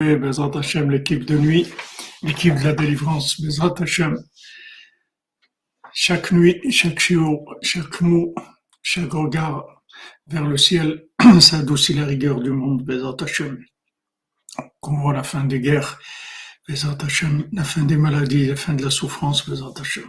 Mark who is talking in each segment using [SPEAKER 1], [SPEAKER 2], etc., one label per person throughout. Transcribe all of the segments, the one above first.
[SPEAKER 1] Bezrat l'équipe de nuit, l'équipe de la délivrance, Bezrat Hashem. Chaque nuit, chaque shiur, chaque mot, chaque regard vers le ciel, ça adoucit la rigueur du monde, Bezrat Hashem. Qu'on voit la fin des guerres, Bezrat Hashem, la fin des maladies, la fin de la souffrance, Bezrat Hashem.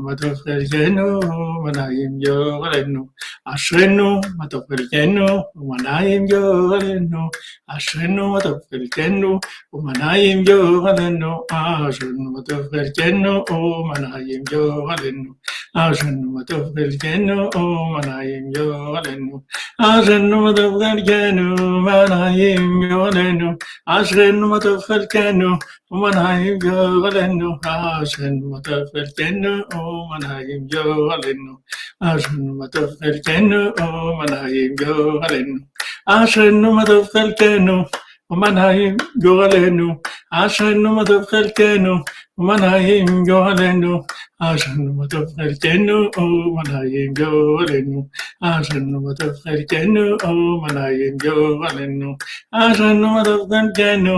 [SPEAKER 1] ματοφεργένο, μανάγιμ γιώρενο. Ασρένο, ματοφεργένο, μανάγιμ γιώρενο. Ασρένο, ματοφεργένο, μανάγιμ γιώρενο. Ασρένο, ματοφεργένο, μανάγιμ γιώρενο. Ασρένο, ματοφεργένο, μανάγιμ γιώρενο. Ασρένο, ματοφεργένο, μανάγιμ γιώρενο. Ασρένο, ματοφεργένο, ومنهيم جوالنو عشان متفلتنو ومنهيم جوالنو عشان متفلتنو ومنهيم جوالنو عشان متفلتنو ومنهيم جوالنو عشان متفلتنو ومنهيم جوالنو عشان متفلتنو ومنهيم جوالنو عشان متفلتنو ومنهيم جوالنو عشان متفلتنو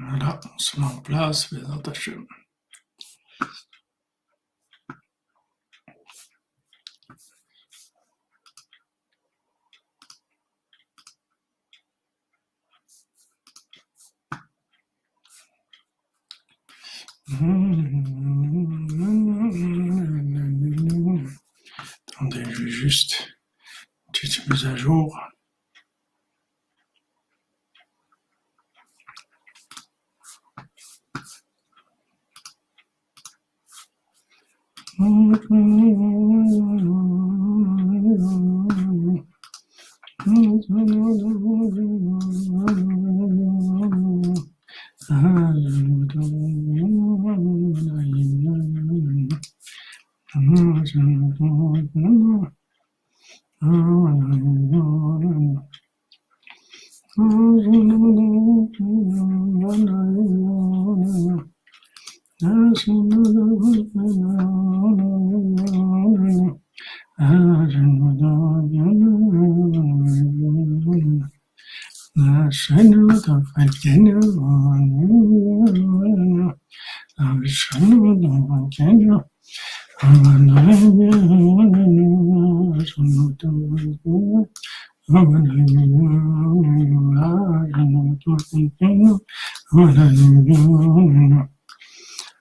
[SPEAKER 1] Voilà, on se met en place, Bézat Hachem. Attendez, je vais juste une petite mise à jour.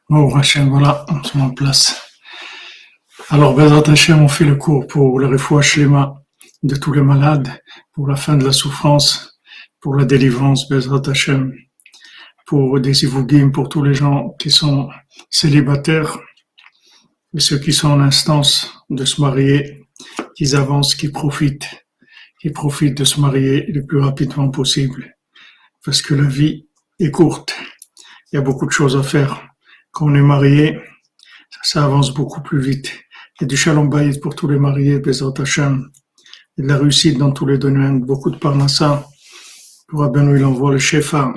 [SPEAKER 1] Oh, Hachem, voilà, on se met en place. Alors, Bezrat on fait le cours pour le refouach de tous les malades, pour la fin de la souffrance, pour la délivrance, Bezrat Hachem, pour des Ivugim, pour tous les gens qui sont célibataires, et ceux qui sont en instance de se marier, qu'ils avancent, qu'ils profitent, qu'ils profitent de se marier le plus rapidement possible. Parce que la vie est courte. Il y a beaucoup de choses à faire. Quand on est marié, ça avance beaucoup plus vite. A du shalom bayit pour tous les mariés, Bezrat Hashem. A de la réussite dans tous les domaines, beaucoup de parnassa. Pour Rabbeinu, il envoie le chef à,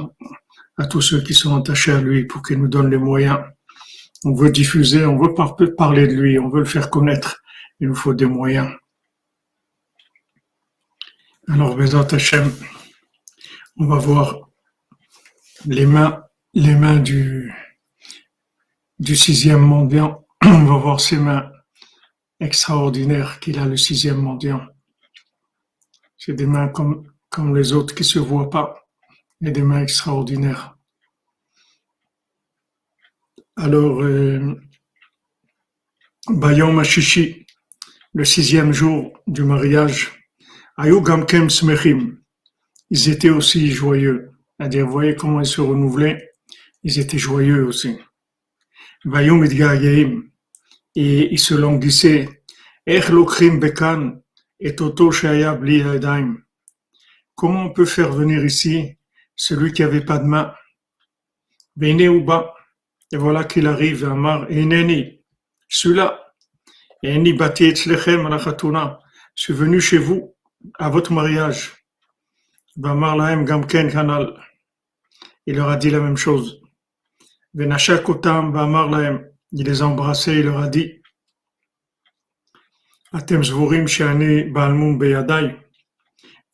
[SPEAKER 1] tous ceux qui sont attachés à lui pour qu'il nous donne les moyens. On veut diffuser, on veut parler de lui, on veut le faire connaître. Il nous faut des moyens. Alors, Bezrat Hashem, on va voir les mains, les mains du, du sixième mondial. On va voir ses mains extraordinaires qu'il a, le sixième mondial. C'est des mains comme, comme les autres qui se voient pas, mais des mains extraordinaires. Alors, euh, Bayom le sixième jour du mariage, Ayu Gamkem Smechim, ils étaient aussi joyeux. C'est-à-dire, vous voyez comment ils se renouvelaient, ils étaient joyeux aussi. Bayom Idgayim, et ils se languissaient. Bekan, et Toto Shaya Bli Comment on peut faire venir ici celui qui avait pas de main? ou bas. Et voilà qu'il arrive, Amar, Eneni, celui-là, Eni Bati Etzlechem Je suis venu chez vous à votre mariage. Bamar Lahem Gamken Kanal. Il leur a dit la même chose. Venachak Otam Bamar Lahem. Il les a embrassés, il leur a dit Atem Zvurim Shani Balmum Beyadai.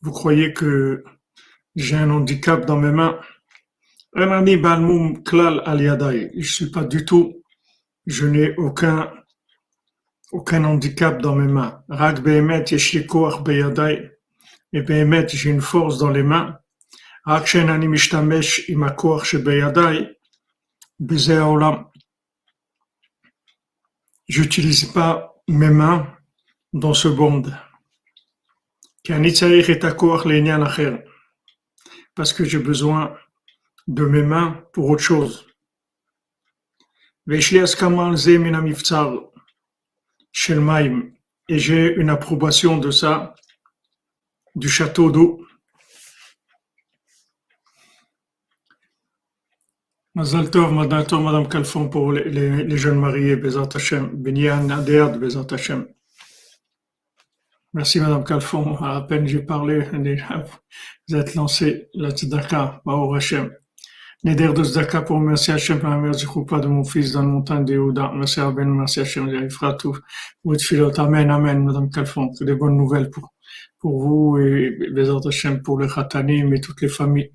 [SPEAKER 1] Vous croyez que j'ai un handicap dans mes mains? Je suis pas du tout, je n'ai aucun, aucun handicap dans mes mains. Rak behemet yeshikoach beyaday. Et behemet, j'ai une force dans les mains. Rak shenani mishtamesh imakoach shebeyaday. Beze olam. J'utilise pas mes mains dans ce monde parce que j'ai besoin de mes mains pour autre chose. Et j'ai une approbation de ça, du château d'eau. Madame pour les, jeunes mariés. Merci Madame Calfon. À peine j'ai parlé, vous êtes lancé la tzedaka, Baou Hashem. Neder de tzedaka pour merci Hashem la mère du de mon fils dans le montagne de Yehuda. Merci à Ben, merci Hashem, fera tout. Votre filot, Amen, Amen, Madame Calfon. Que des bonnes nouvelles pour, pour vous et autres Hashem pour les Khatanim et toutes les familles.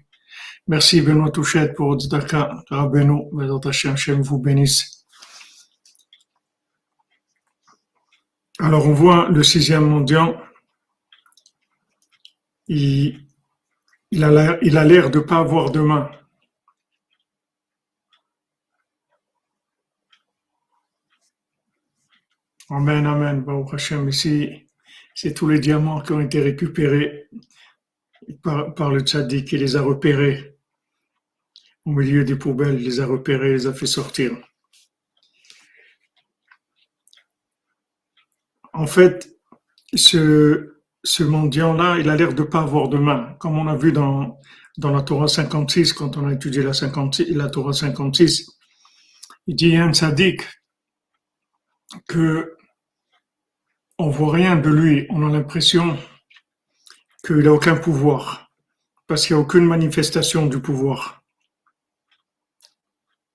[SPEAKER 1] Merci Benoît Touchette pour tzedaka. Rabbeinu, autres Hashem, Hashem vous bénisse. Alors on voit le sixième mendiant, il, il a l'air de ne pas avoir de main. Amen, amen. Hashem, ici, c'est tous les diamants qui ont été récupérés par, le tzaddik, qui les a repérés au milieu des poubelles, il les a repérés, les a fait sortir. En fait, ce, mendiant-là, il a l'air de pas avoir de main, comme on a vu dans, la Torah 56, quand on a étudié la, 56, la Torah 56. Il dit, un sadique, que on voit rien de lui, on a l'impression qu'il a aucun pouvoir, parce qu'il n'y a aucune manifestation du pouvoir.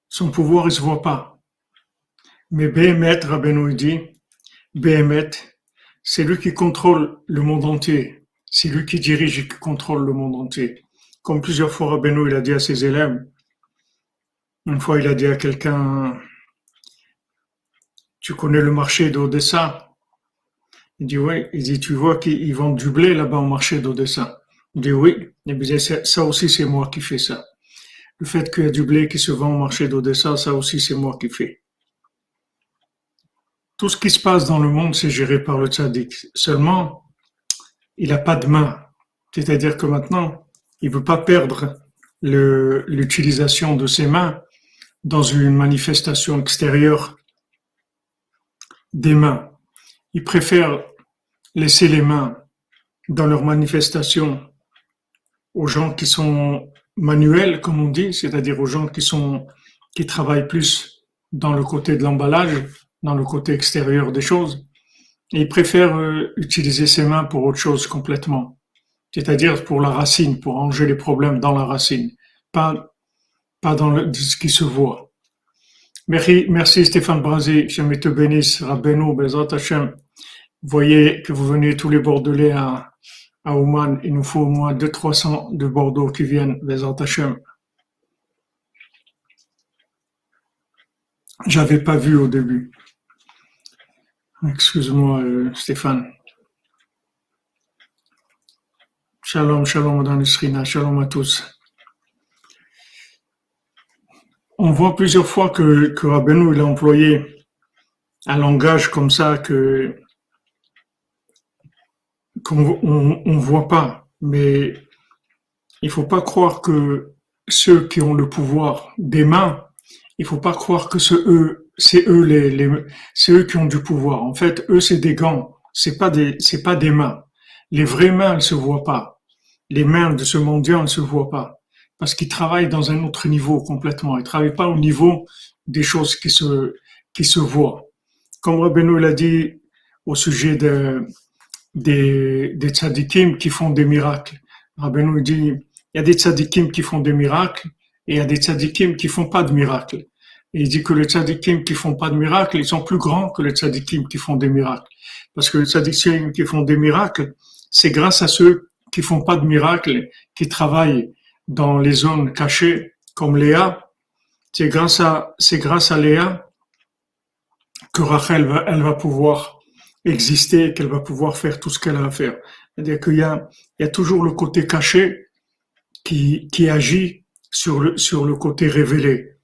[SPEAKER 1] Son pouvoir, il se voit pas. Mais Béhémet, Rabbeinu dit, Béhémet, c'est lui qui contrôle le monde entier. C'est lui qui dirige et qui contrôle le monde entier. Comme plusieurs fois Rabbeinu, il a dit à ses élèves, une fois il a dit à quelqu'un, tu connais le marché d'Odessa? Il dit oui. Il dit, tu vois qu'ils vendent du blé là-bas au marché d'Odessa? Il dit oui. Il dit, ça aussi c'est moi qui fais ça. Le fait qu'il y a du blé qui se vend au marché d'Odessa, ça aussi c'est moi qui fais. Tout ce qui se passe dans le monde, c'est géré par le tzaddik. Seulement, il n'a pas de main. C'est-à-dire que maintenant, il ne veut pas perdre l'utilisation de ses mains dans une manifestation extérieure des mains. Il préfère laisser les mains dans leur manifestation aux gens qui sont manuels, comme on dit, c'est-à-dire aux gens qui sont qui travaillent plus dans le côté de l'emballage dans le côté extérieur des choses. Et il préfère euh, utiliser ses mains pour autre chose complètement. C'est-à-dire pour la racine, pour ranger les problèmes dans la racine, pas, pas dans ce qui se voit. Merci, merci Stéphane Brasé, je te bénisse, Rabbeinu, Bezrat Hashem. Voyez que vous venez tous les Bordelais à, à Ouman, il nous faut au moins 200-300 de Bordeaux qui viennent, Bezrat Hashem. J'avais pas vu au début. Excuse-moi, euh, Stéphane. Shalom, shalom, Madame Srina, shalom à tous. on voit plusieurs fois que, que a employé un langage comme ça que qu'on on, voit pas. Mais il faut pas croire que ceux qui ont le pouvoir des mains, il faut pas croire que c'est eux, c'est eux les, les c'est eux qui ont du pouvoir. En fait, eux c'est des gants, c'est pas des, c'est pas des mains. Les vraies mains, elles se voient pas. Les mains de ce mendiant, elles se voient pas. Parce qu'ils travaillent dans un autre niveau complètement. Ils travaillent pas au niveau des choses qui se, qui se voient. Comme Rabbeinu l'a dit au sujet de, des, des tzadikim qui font des miracles. Rabbeinu dit, il y a des tzadikim qui font des miracles et il y a des tzadikim qui font pas de miracles. Et il dit que les tzadikim qui font pas de miracles, ils sont plus grands que les tzadikim qui font des miracles. Parce que les tzadikim qui font des miracles, c'est grâce à ceux qui font pas de miracles, qui travaillent dans les zones cachées, comme Léa. C'est grâce à, c'est grâce à Léa que Rachel va, elle va pouvoir exister, qu'elle va pouvoir faire tout ce qu'elle a à faire. C'est-à-dire qu'il y a, il y a toujours le côté caché qui, qui agit sur le, sur le côté révélé.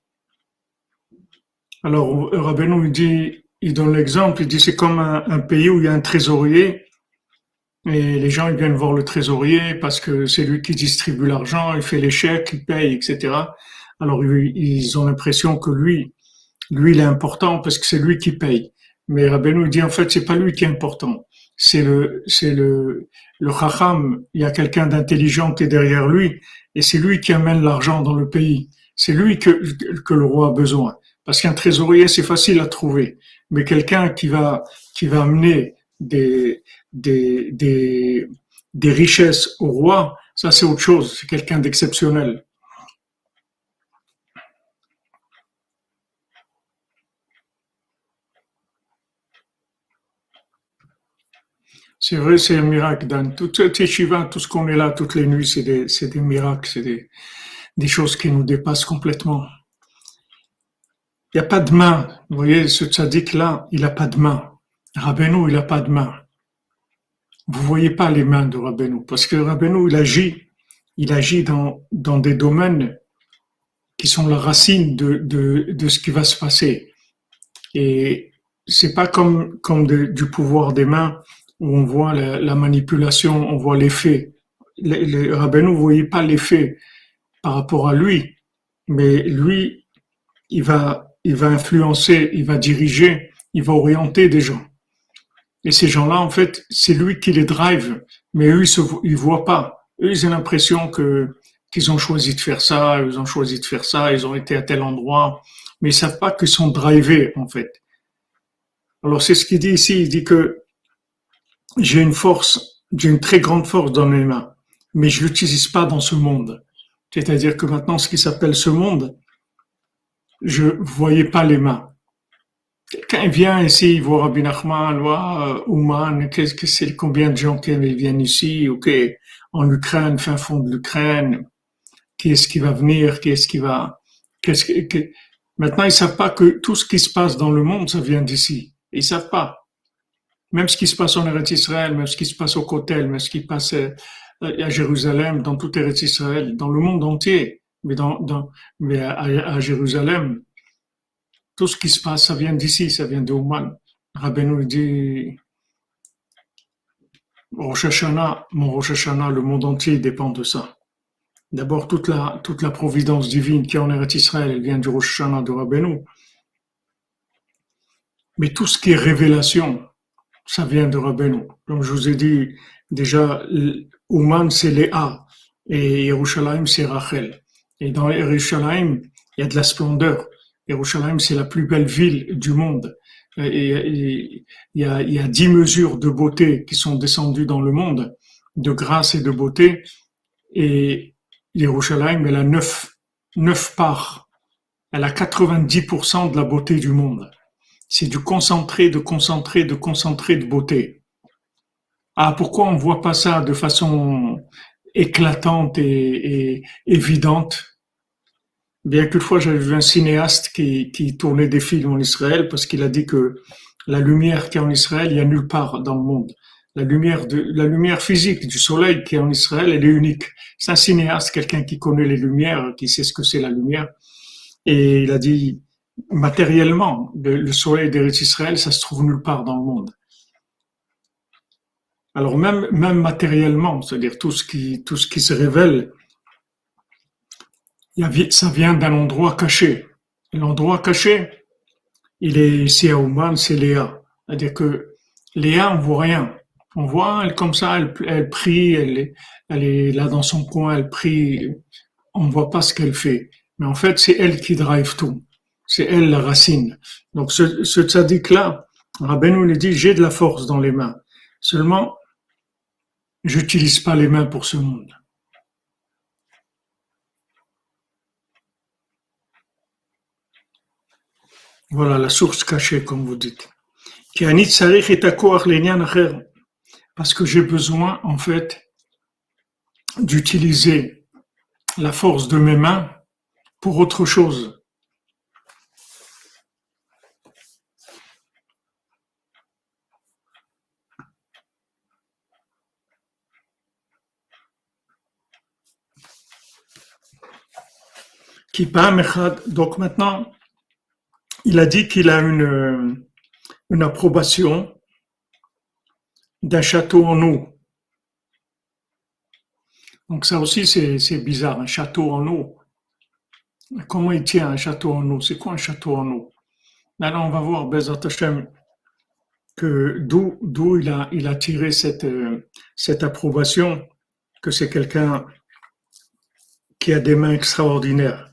[SPEAKER 1] Alors, Rabbeinu, il dit, il donne l'exemple, il dit c'est comme un, pays où il y a un trésorier et les gens ils viennent voir le trésorier parce que c'est lui qui distribue l'argent, il fait les chèques, il paye, etc. Alors ils ont l'impression que lui, lui il est important parce que c'est lui qui paye. Mais Rabbeinu dit en fait c'est pas lui qui est important, c'est le c'est le le chacham. Il y a quelqu'un d'intelligent qui est derrière lui et c'est lui qui amène l'argent dans le pays. C'est lui que que le roi a besoin. Parce qu'un trésorier c'est facile à trouver, mais quelqu'un qui va qui va amener des des des richesses au roi, ça c'est autre chose. C'est quelqu'un d'exceptionnel. C'est vrai, c'est un miracle. Dans tout tout ce qu'on est là toutes les nuits, c'est des, des, miracles, c'est des, des, choses qui nous dépassent complètement. Il n'y a pas de main. Vous voyez, ce tzaddik-là, il n'a pas de main. Rabbeinu, il n'a pas de main. Vous voyez pas les mains de Rabbeinu, parce que Rabbeinu, il agit, il agit dans, dans des domaines qui sont la racine de, de, de ce qui va se passer. Et c'est pas comme, comme du pouvoir des mains où on voit la, manipulation, on voit l'effet. Le, le Rabbeinu ne voyait pas l'effet par rapport à lui, mais lui, il va, il va influencer, il va diriger, il va orienter des gens. Et ces gens-là, en fait, c'est lui qui les drive, mais eux, ils ne voient pas. Eux, ils ont l'impression que qu'ils ont choisi de faire ça, ils ont choisi de faire ça, ils ont été à tel endroit, mais ils savent pas qu'ils sont drivés, en fait. Alors, c'est ce qu'il dit ici. Il dit que j'ai une force, j'ai une très grande force dans mes mains, mais je l'utilise pas dans ce monde. C'est-à-dire que maintenant, ce qui s'appelle ce monde, je voyais pas les mains. Quelqu'un vient ici, il voit Rabbi Nachman, voit Ouman, qu'est-ce que c'est, combien de gens qui viennent ici, ok, en Ukraine, fin fond de l'Ukraine, qui est-ce qui va venir, qui est-ce qui va, qu'est-ce que, maintenant ils savent pas que tout ce qui se passe dans le monde, ça vient d'ici. Ils savent pas même ce qui se passe en Eretz Israël, même ce qui se passe au Kotel, même ce qui passe euh, à Jérusalem, dans tout Eretz Israël, dans le monde entier, mais, à, Jérusalem, tout ce qui se passe, ça vient d'ici, ça vient d'Ouman. Rabbeinu dit, Rosh Hashanah, mon Rosh Hashanah, le monde entier dépend de ça. D'abord, toute la, toute la providence divine qui est en Eretz Israël, elle vient du Rosh Hashanah de Rabbeinu. Mais tout ce qui est révélation, ça vient de Rabbeinu. Comme je vous ai dit, déjà, Ouman, c'est Léa, et Yerushalayim, c'est Rachel. Et dans Yerushalayim, il y a de la splendeur. Yerushalayim, c'est la plus belle ville du monde. Il, y a, dix mesures de beauté qui sont descendues dans le monde, de grâce et de beauté. Et Yerushalayim, elle a neuf, neuf parts. Elle a 90% de la beauté du monde c'est du concentré, de concentré, de concentré de beauté. Ah, pourquoi on voit pas ça de façon éclatante et, évidente? Bien qu'une fois j'avais vu un cinéaste qui, tournait des films en Israël parce qu'il a dit que la lumière qui est en Israël, il y a nulle part dans le monde. La lumière la lumière physique du soleil qui est en Israël, elle est unique. C'est un cinéaste, quelqu'un qui connaît les lumières, qui sait ce que c'est la lumière. Et il a dit, matériellement, le, soleil d'Eretz Israël, ça se trouve nulle part dans le monde. Alors même, même matériellement, c'est-à-dire tout ce qui, tout ce qui se révèle, ça vient d'un endroit caché. L'endroit caché, il est ici à Ouman, c'est Léa. C'est-à-dire que Léa, on voit rien. On voit, elle comme ça, elle, elle prie, elle est, elle est là dans son coin, elle prie. On ne voit pas ce qu'elle fait. Mais en fait, c'est elle qui drive tout. C'est elle la racine. Donc ce, ce tzaddik-là, Rabbeinu lui dit, j'ai de la force dans les mains. Seulement, j'utilise pas les mains pour ce monde. Voilà la source cachée, comme vous dites. Parce que j'ai besoin, en fait, d'utiliser la force de mes mains pour autre chose. Donc maintenant, il a dit qu'il a une, une approbation d'un château en eau. Donc ça aussi, c'est bizarre, un château en eau. Comment il tient un château en eau? C'est quoi un château en eau? Maintenant, on va voir, Bezat Hashem, que d'où, d'où il, a, il a tiré cette, cette approbation, que c'est quelqu'un qui a des mains extraordinaires.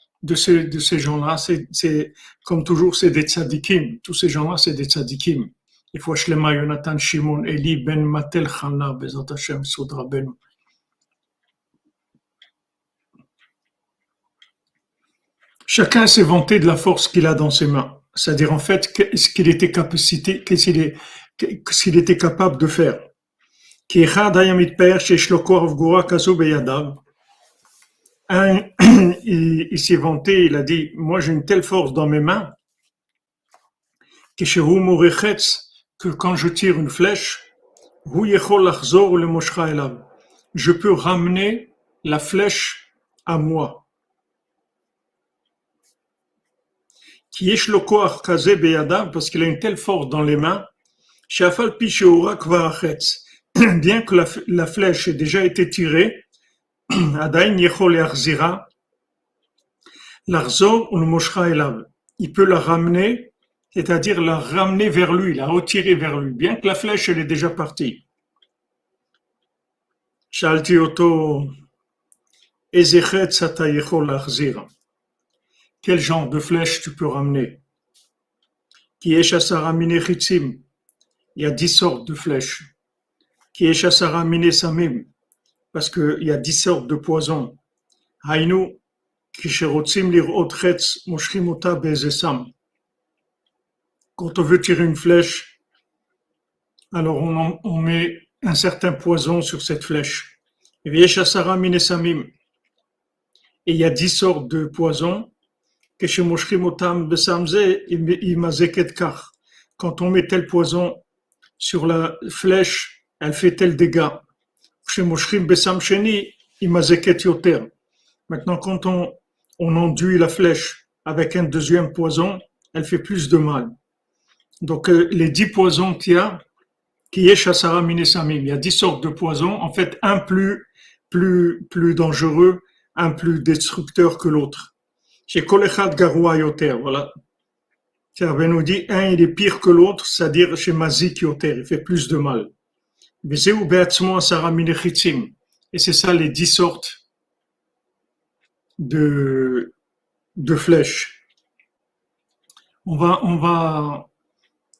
[SPEAKER 1] de ces, de ces gens-là, c'est, comme toujours, c'est des tzadikim. Tous ces gens-là, c'est des tzadikim. Il faut Shlema, Yonatan, Shimon, Eli, Ben Matel, Chana, Bezat Hashem, Soudra Ben. Chacun s'est vanté de la force qu'il a dans ses mains. C'est-à-dire, en fait, ce qu'il était capacité, qu'il est, qu'il était capable de faire. Qui un, il, s'est vanté, il a dit, moi j'ai une telle force dans mes mains que quand je tire une flèche, je peux ramener la flèche à moi. parce qu'il a une telle force dans les mains, bien que la, la flèche ait déjà été tirée, Il peut la ramener, c'est-à-dire la ramener vers lui, la retirer vers lui, bien que la flèche elle est déjà partie. Quel genre de flèche tu peux ramener? Qui Il y a dix sortes de flèches. Qui Samim parce qu'il y a dix sortes de poisons. Quand on veut tirer une flèche, alors on, on met un certain poison sur cette flèche. Et il y a dix sortes de poisons. Quand on met tel poison sur la flèche, elle fait tel dégât. Maintenant, quand on, on enduit la flèche avec un deuxième poison, elle fait plus de mal. Donc, euh, les dix poisons qu'il y a, qui est Chassara Minesamim, il y a dix sortes de poisons. En fait, un plus, plus, plus dangereux, un plus destructeur que l'autre. Chez Kolechad Garoua Yoter, voilà. Serbe nous dit, un il est pire que l'autre, c'est-à-dire chez Mazik Yoter, il fait plus de mal. Et c'est ça les dix sortes de, de flèches. On va, on va,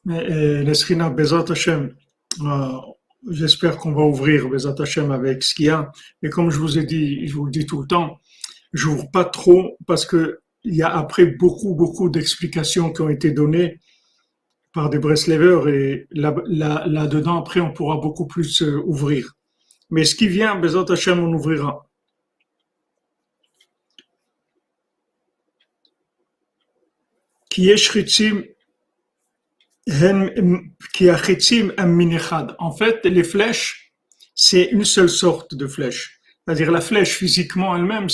[SPEAKER 1] l'Esrina Bezat Hashem, euh, j'espère qu'on va ouvrir Bezat Hashem avec ce qu'il y a. Mais comme je vous ai dit, je vous le dis tout le temps, j'ouvre pas trop parce que il y a après beaucoup, beaucoup d'explications qui ont été données par des Breslevers et là-dedans, après, on pourra beaucoup plus euh, ouvrir. Mais ce qui vient, Bezat Hashem, on ouvrira. En fait, les flèches, c'est une seule sorte de flèche. C'est-à-dire la flèche physiquement elle-même,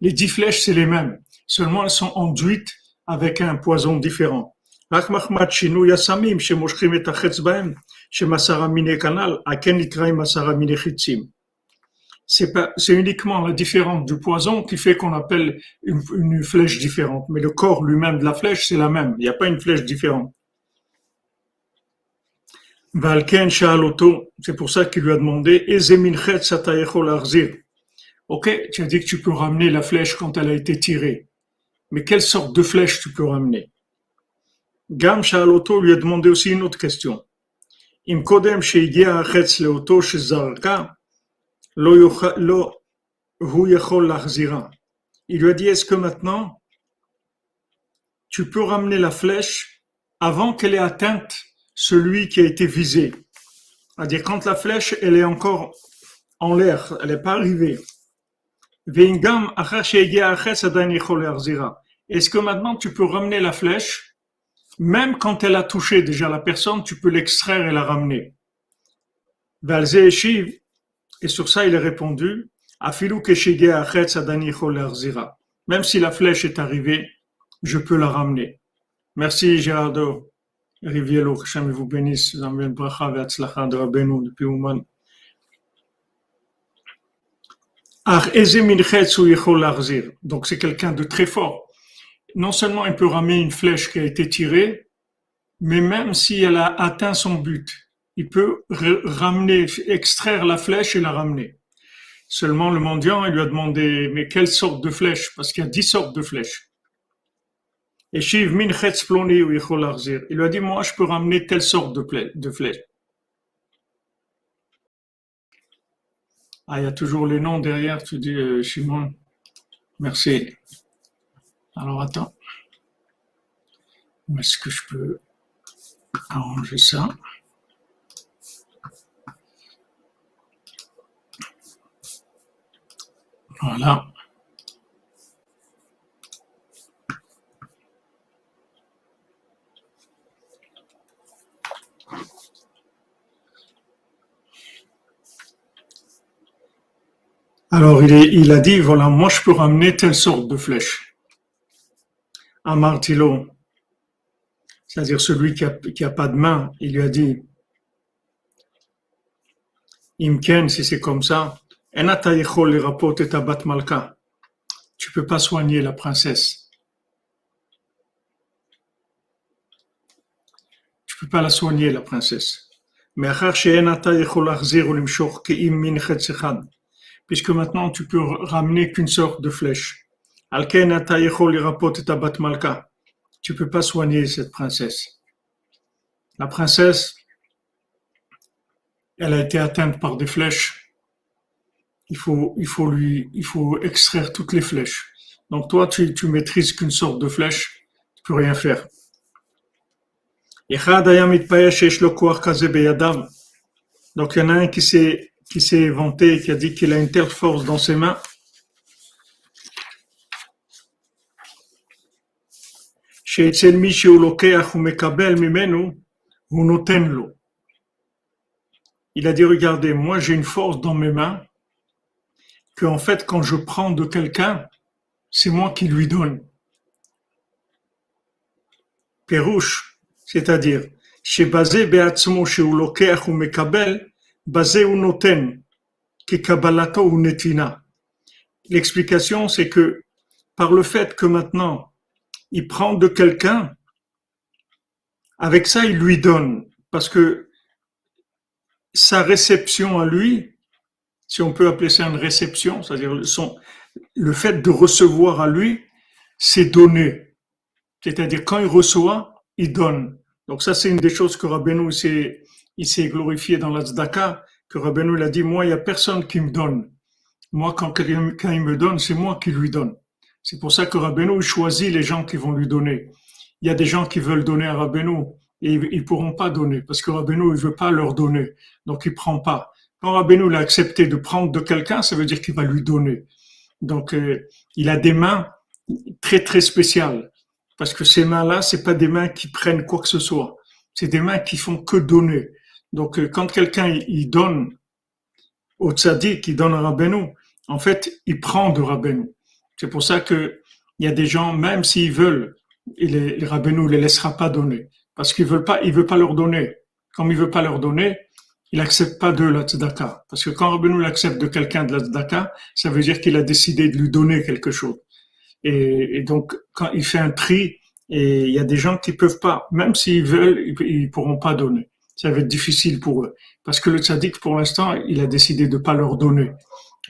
[SPEAKER 1] les dix flèches, c'est les mêmes. Seulement, elles sont enduites avec un poison différent. C'est uniquement la différence du poison qui fait qu'on appelle une, flèche différente. Mais le corps lui-même de la flèche, c'est la même. Il n'y a pas une flèche différente. C'est pour ça qu'il lui a demandé, Ok, tu as dit que tu peux ramener la flèche quand elle a été tirée. Mais quelle sorte de flèche tu peux ramener? Gam Shaloto lui a demandé aussi une autre question. Lo. Il lui a dit, est-ce que maintenant, tu peux ramener la flèche avant qu'elle ait atteinte celui qui a été visé? C'est-à-dire, quand la flèche, elle est encore en l'air, elle n'est pas arrivée. Est-ce que maintenant tu peux ramener la flèche même quand elle a touché déjà la personne, tu peux l'extraire et la ramener. Et sur ça, il a répondu, même si la flèche est arrivée, je peux la ramener. Merci Gérardo Riviello, que vous bénisse, vous depuis Ouman. Donc c'est quelqu'un de très fort non seulement il peut ramener une flèche qui a été tirée, mais même si elle a atteint son but, il peut ramener, extraire la flèche et la ramener. Seulement le mendiant, il lui a demandé, mais quelle sorte de flèche? Parce qu'il y a dix sortes de flèches. Et Shiv min il lui a dit, moi, je peux ramener telle sorte de, flèche. Ah, il y a toujours les noms derrière, tu dis, euh, Shimon. Merci. Alors attends. Où est-ce que je peux arranger ça? Voilà. Alors il, il a dit, voilà, moi je peux ramener telle sorte de flèche à Martilo, c'est-à-dire celui qui n'a pas de main, il lui a dit Imken, si c'est comme ça, tu peux pas soigner la princesse. Tu peux pas la soigner, la princesse. Mais puisque maintenant tu peux ramener qu'une sorte de flèche. Tu peux pas soigner cette princesse. La princesse, elle a été atteinte par des flèches. Il faut, il faut lui, il faut extraire toutes les flèches. Donc toi, tu, tu maîtrises qu'une sorte de flèche, tu peux rien faire. Donc il y en a un qui s'est, qui s'est vanté, qui a dit qu'il a une telle force dans ses mains Il a dit, regardez, moi j'ai une force dans mes mains que en fait quand je prends de quelqu'un, c'est moi qui lui donne. Perouche, c'est-à-dire, beatzmo chez ou mekabel, basé ou noten, qui kabalato ou netina. L'explication, c'est que par le fait que maintenant il prend de quelqu'un, avec ça, il lui donne. Parce que sa réception à lui, si on peut appeler ça une réception, c'est-à-dire le fait de recevoir à lui, c'est donner. C'est-à-dire quand il reçoit, il donne. Donc ça, c'est une des choses que Rabbeinu s'est, il s'est glorifié dans la Zdaka, que Rabbeinu l'a dit, moi, il n'y a personne qui me donne. Moi, quand, quand il me donne, c'est moi qui lui donne. C'est pour ça que Rabbeinu choisit les gens qui vont lui donner. Il y a des gens qui veulent donner à Rabbeinu et ils pourront pas donner parce que Rabbeinu ne veut pas leur donner. Donc il prend pas. Quand Rabbeinu l'a accepté de prendre de quelqu'un, ça veut dire qu'il va lui donner. Donc euh, il a des mains très très spéciales parce que ces mains-là, c'est pas des mains qui prennent quoi que ce soit. C'est des mains qui font que donner. Donc euh, quand quelqu'un il donne au tzaddik, qui donne à Rabbeinu, en fait, il prend de Rabbeinu. C'est pour ça que il y a des gens, même s'ils veulent, et les, Rabbeinu les laissera pas donner. Parce qu'il veut pas, veut pas leur donner. Comme il veut pas leur donner, il accepte pas de la tzedaka. Parce que quand Rabbeinu l'accepte de quelqu'un de la tzedaka, ça veut dire qu'il a décidé de lui donner quelque chose. Et, donc, quand il fait un tri, et il y a des gens qui peuvent pas, même s'ils veulent, ils, pourront pas donner. Ça va être difficile pour eux. Parce que le tzaddik, pour l'instant, il a décidé de pas leur donner.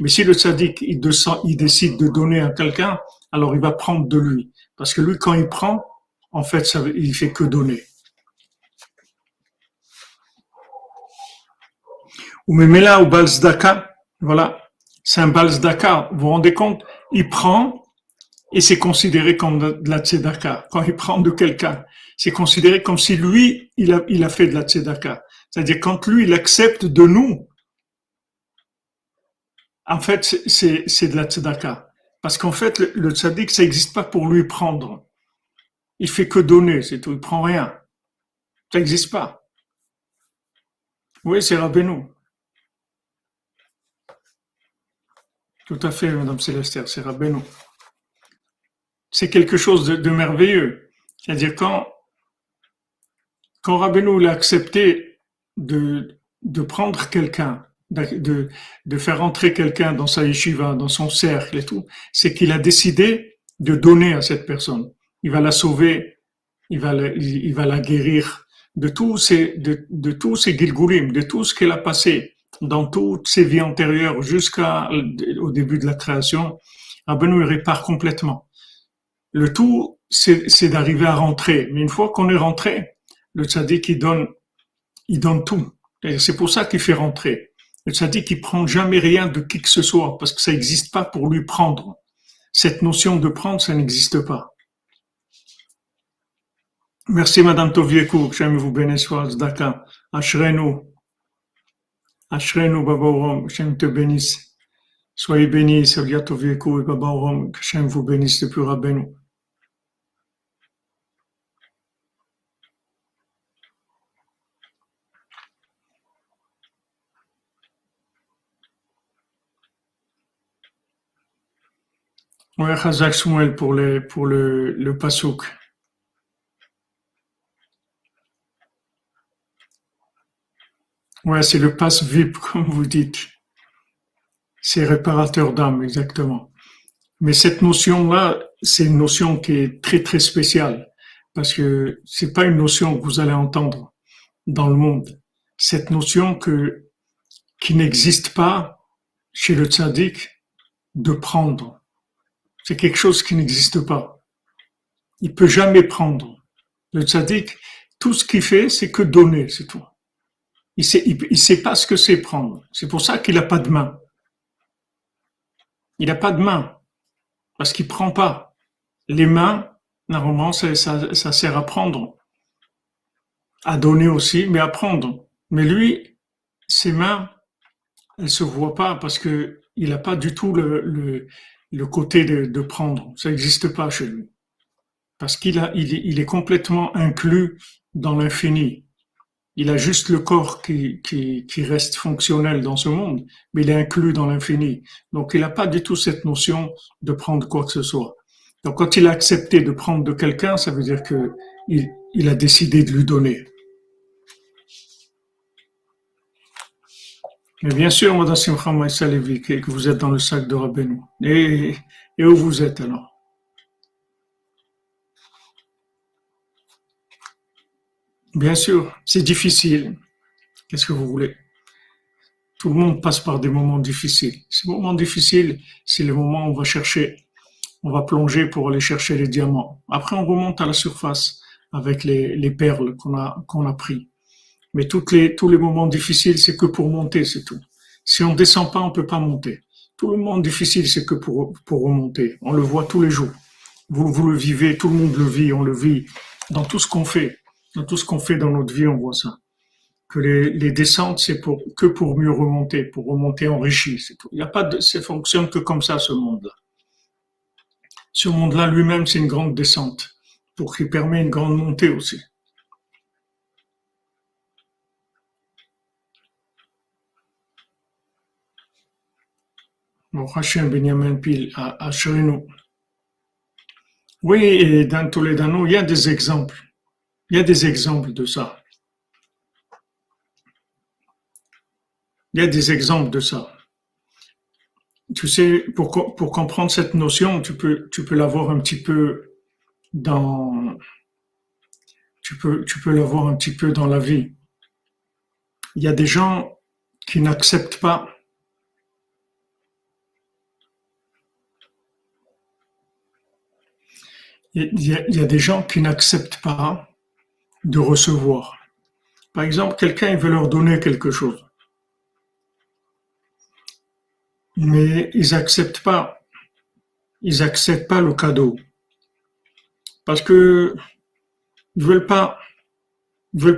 [SPEAKER 1] Mais si le tzaddik, il, décide de donner à quelqu'un, alors il va prendre de lui. Parce que lui, quand il prend, en fait, ça, il fait que donner. Ou Memela ou Balzdaka, voilà, c'est un Balzdaka. Vous vous rendez compte? Il prend et c'est considéré comme de la tzedaka. Quand il prend de quelqu'un, c'est considéré comme si lui, il a, il a fait de la tzedaka. C'est-à-dire quand lui, il accepte de nous, en fait, c'est, de la tzedaka. Parce qu'en fait, le, le tzaddik, ça n'existe pas pour lui prendre. Il fait que donner, c'est tout. Il prend rien. Ça n'existe pas. Oui, c'est Rabbeinu. Tout à fait, Madame Célestère, c'est Rabbeinu. C'est quelque chose de, merveilleux. C'est-à-dire quand, quand Rabbeinu l'a accepté de prendre quelqu'un, de, de faire entrer quelqu'un dans sa yeshiva, dans son cercle et tout, c'est qu'il a décidé de donner à cette personne. Il va la sauver, il va la, il va la guérir de tous ces, de, de tous ces gilgulim, de tout ce qu'elle a passé dans toutes ses vies antérieures jusqu'au début de la création, Rabbeinu répare complètement. Le tout, c'est d'arriver à rentrer. Mais une fois qu'on est rentré, le tzaddik, il donne, il donne tout. C'est pour ça qu'il fait rentrer. Le tzaddik, il prend jamais rien de qui que ce soit, parce que ça n'existe pas pour lui prendre. Cette notion de prendre, ça n'existe pas. Merci Madame Toviekou, que j'aime vous bénisse, Zdaka. Ashrenu. Ashrenu Baba Oram, que te bénisse. Soyez bénis, Serviato Vieku et Baba Oram, que Hachem vous bénisse depuis Rabbeinu. Ouais, Shmuel pour, les, pour le, le Pasouk. Ouais, c'est le passe VIP, comme vous dites. C'est réparateur d'âme, exactement. Mais cette notion-là, c'est une notion qui est très très spéciale parce que c'est pas une notion que vous allez entendre dans le monde. Cette notion que qui n'existe pas chez le tzaddik de prendre. C'est quelque chose qui n'existe pas. Il peut jamais prendre. Le tzaddik, tout ce qu'il fait, c'est que donner, c'est tout. Il sait, sait pas ce que c'est prendre. C'est pour ça qu'il n'a pas de main. Il n'a pas de main. Parce qu'il prend pas. Les mains, normalement, ça, sert à prendre. À donner aussi, mais à prendre. Mais lui, ses mains, elles se voient pas parce que il n'a pas du tout le, le côté de, prendre. Ça n'existe pas chez lui. Parce qu'il est complètement inclus dans l'infini. Il a juste le corps qui, reste fonctionnel dans ce monde, mais il est inclus dans l'infini. Donc il n'a pas du tout cette notion de prendre quoi que ce soit. Donc quand il a accepté de prendre de quelqu'un, ça veut dire que il, il, a décidé de lui donner. Mais bien sûr, Madame Simcha que vous êtes dans le sac de Rabbeinu. Et, où vous êtes alors? Bien sûr, c'est difficile. Qu'est-ce que vous voulez? Tout le monde passe par des moments difficiles. Ces moments difficiles, c'est le moment où on va chercher, on va plonger pour aller chercher les diamants. Après, on remonte à la surface avec les, les perles qu'on a, qu'on a. Mais toutes les, tous les moments difficiles, c'est que pour monter, c'est tout. Si on descend pas, on peut pas monter. Tout le monde difficile, c'est que pour, pour remonter. On le voit tous les jours. Vous, vous le vivez, tout le monde le vit, on le vit. Dans tout ce qu'on fait, dans tout ce qu'on fait dans notre vie, on voit ça. Que les, les descentes, c'est pour, que pour mieux remonter, pour remonter enrichi. C'est tout. Il n'y a pas de, ça fonctionne que comme ça, ce monde-là. Ce monde-là lui-même, c'est une grande descente, pour qu'il permet une grande montée aussi. Bon, Hachem Benjamin Pil à, à Chirino. Oui, et dans Toledano, il y a des exemples. Il y a des exemples de ça. Il y a des exemples de ça. Tu sais, pour, pour comprendre cette notion, tu peux, tu peux l'avoir un petit peu dans, tu peux, tu peux l'avoir un petit peu dans la vie. Il y a des gens qui n'acceptent pas, il y a, des gens qui n'acceptent pas de recevoir. Par exemple, quelqu'un veut leur donner quelque chose, mais ils acceptent pas, ils acceptent pas le cadeau parce que ils veulent pas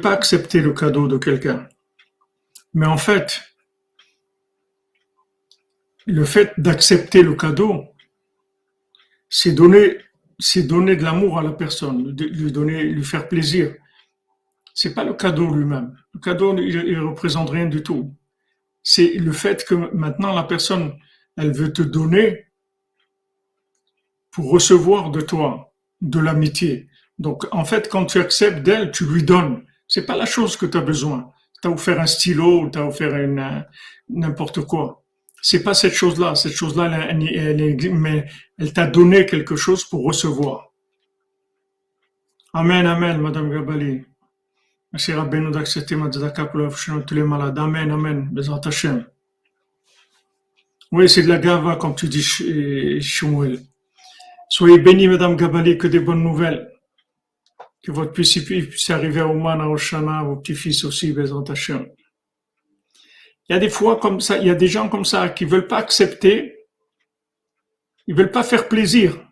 [SPEAKER 1] accepter le cadeau de quelqu'un. Mais en fait, le fait d'accepter le cadeau, c'est donner, c'est donner de l'amour à la personne, lui donner, lui faire plaisir. C'est pas le cadeau lui-même. Le cadeau, il, il représente rien du tout. C'est le fait que maintenant la personne, elle veut te donner pour recevoir de toi de l'amitié. Donc, en fait, quand tu acceptes d'elle, tu lui donnes. C'est pas la chose que tu as besoin. Tu as offert un stylo, tu as offert n'importe quoi. C'est pas cette chose-là. Cette chose-là, elle, mais elle t'a donné quelque chose pour recevoir. Amen, amen, Madame Gabali. Merci Rabbeinu d'accepter ma pour l'offrir tous les malades. Amen, amen. Bezrat Hashem. Oui, c'est de la gava, comme tu dis, Sh- Shmuel. Soyez bénis, Madame Gabali, que des bonnes nouvelles. Que votre fils puisse arriver à Oman, à Oshana, vos petits-fils aussi, Bezrat Hashem. Il y a des fois comme ça, il y a des gens comme ça qui veulent pas accepter, ils veulent pas faire plaisir.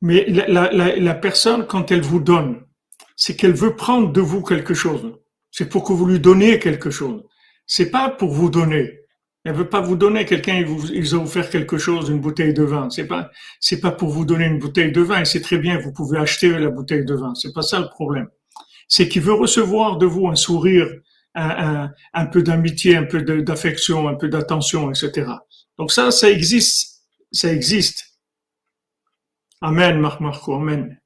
[SPEAKER 1] Mais la, la, la, personne, quand elle vous donne, c'est qu'elle veut prendre de vous quelque chose. C'est pour que vous lui donniez quelque chose. C'est pas pour vous donner. Elle veut pas vous donner. Quelqu'un, ils a offert quelque chose, une bouteille de vin. C'est pas, c'est pas pour vous donner une bouteille de vin. Et c'est très bien, vous pouvez acheter la bouteille de vin. C'est pas ça le problème. C'est qu'il veut recevoir de vous un sourire, un, peu d'amitié, un peu d'affection, un peu d'attention, etc. Donc ça, ça existe. Ça existe. Amen, Marc Marco. Amen.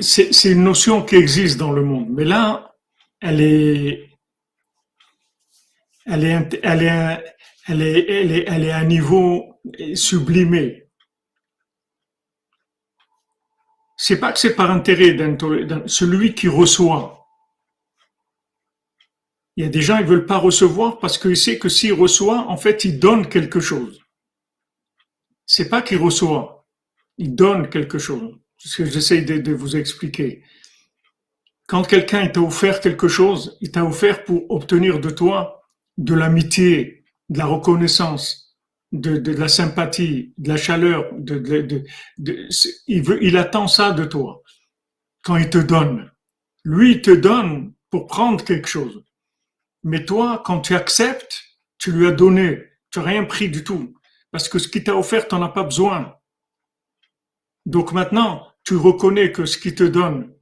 [SPEAKER 1] C'est une notion qui existe dans le monde, mais là, elle est, elle est, elle est, elle est, elle est, elle est à un niveau sublimé. C'est pas que c'est par intérêt d'un- celui qui reçoit. Il y a des gens, ils veulent pas recevoir parce qu'ils savent que s'il reçoit, en fait, il donne quelque chose. C'est pas qu'il reçoit, il donne quelque chose. C'est ce que j'essaie de vous expliquer. Quand quelqu'un t'a offert quelque chose, il t'a offert pour obtenir de toi de l'amitié, de la reconnaissance, de, de la sympathie, de la chaleur. De, de, il, il attend ça de toi quand il te donne. Lui, il te donne pour prendre quelque chose. Mais toi, quand tu acceptes, tu lui as donné. Tu n'as rien pris du tout. Parce que ce qu'il t'a offert, tu n'en as pas besoin. Donc maintenant, tu reconnais que ce qu'il te donne,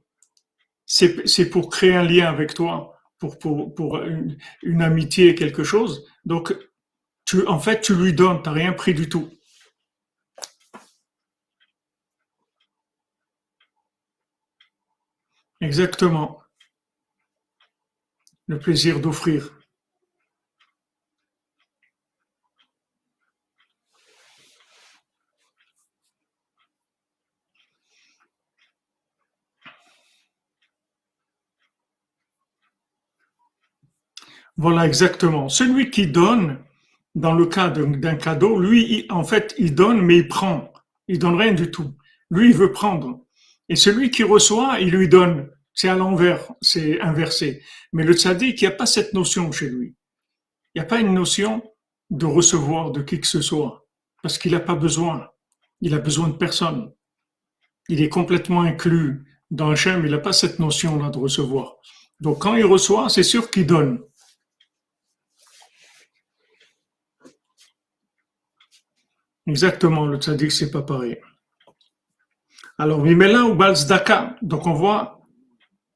[SPEAKER 1] c'est c'est pour créer un lien avec toi, pour, pour, pour une, une amitié, quelque chose. Donc, tu, en fait, tu lui donnes, tu n'as rien pris du tout. Exactement. Le plaisir d'offrir. Voilà, exactement. Celui qui donne, dans le cas d'un cadeau, lui, en fait, il donne, mais il prend. Il donne rien du tout. Lui, il veut prendre. Et celui qui reçoit, il lui donne. C'est à l'envers, c'est inversé. Mais le tzaddik, il n'y a pas cette notion chez lui. Il n'y a pas une notion de recevoir de qui que ce soit. Parce qu'il n'a pas besoin. Il a besoin de personne. Il est complètement inclus dans Hachem. Il n'a pas cette notion-là de recevoir. Donc quand il reçoit, c'est sûr qu'il donne. Exactement, le tzaddik, c'est pas pareil. Alors, Mimela ou Balzdaka, donc on voit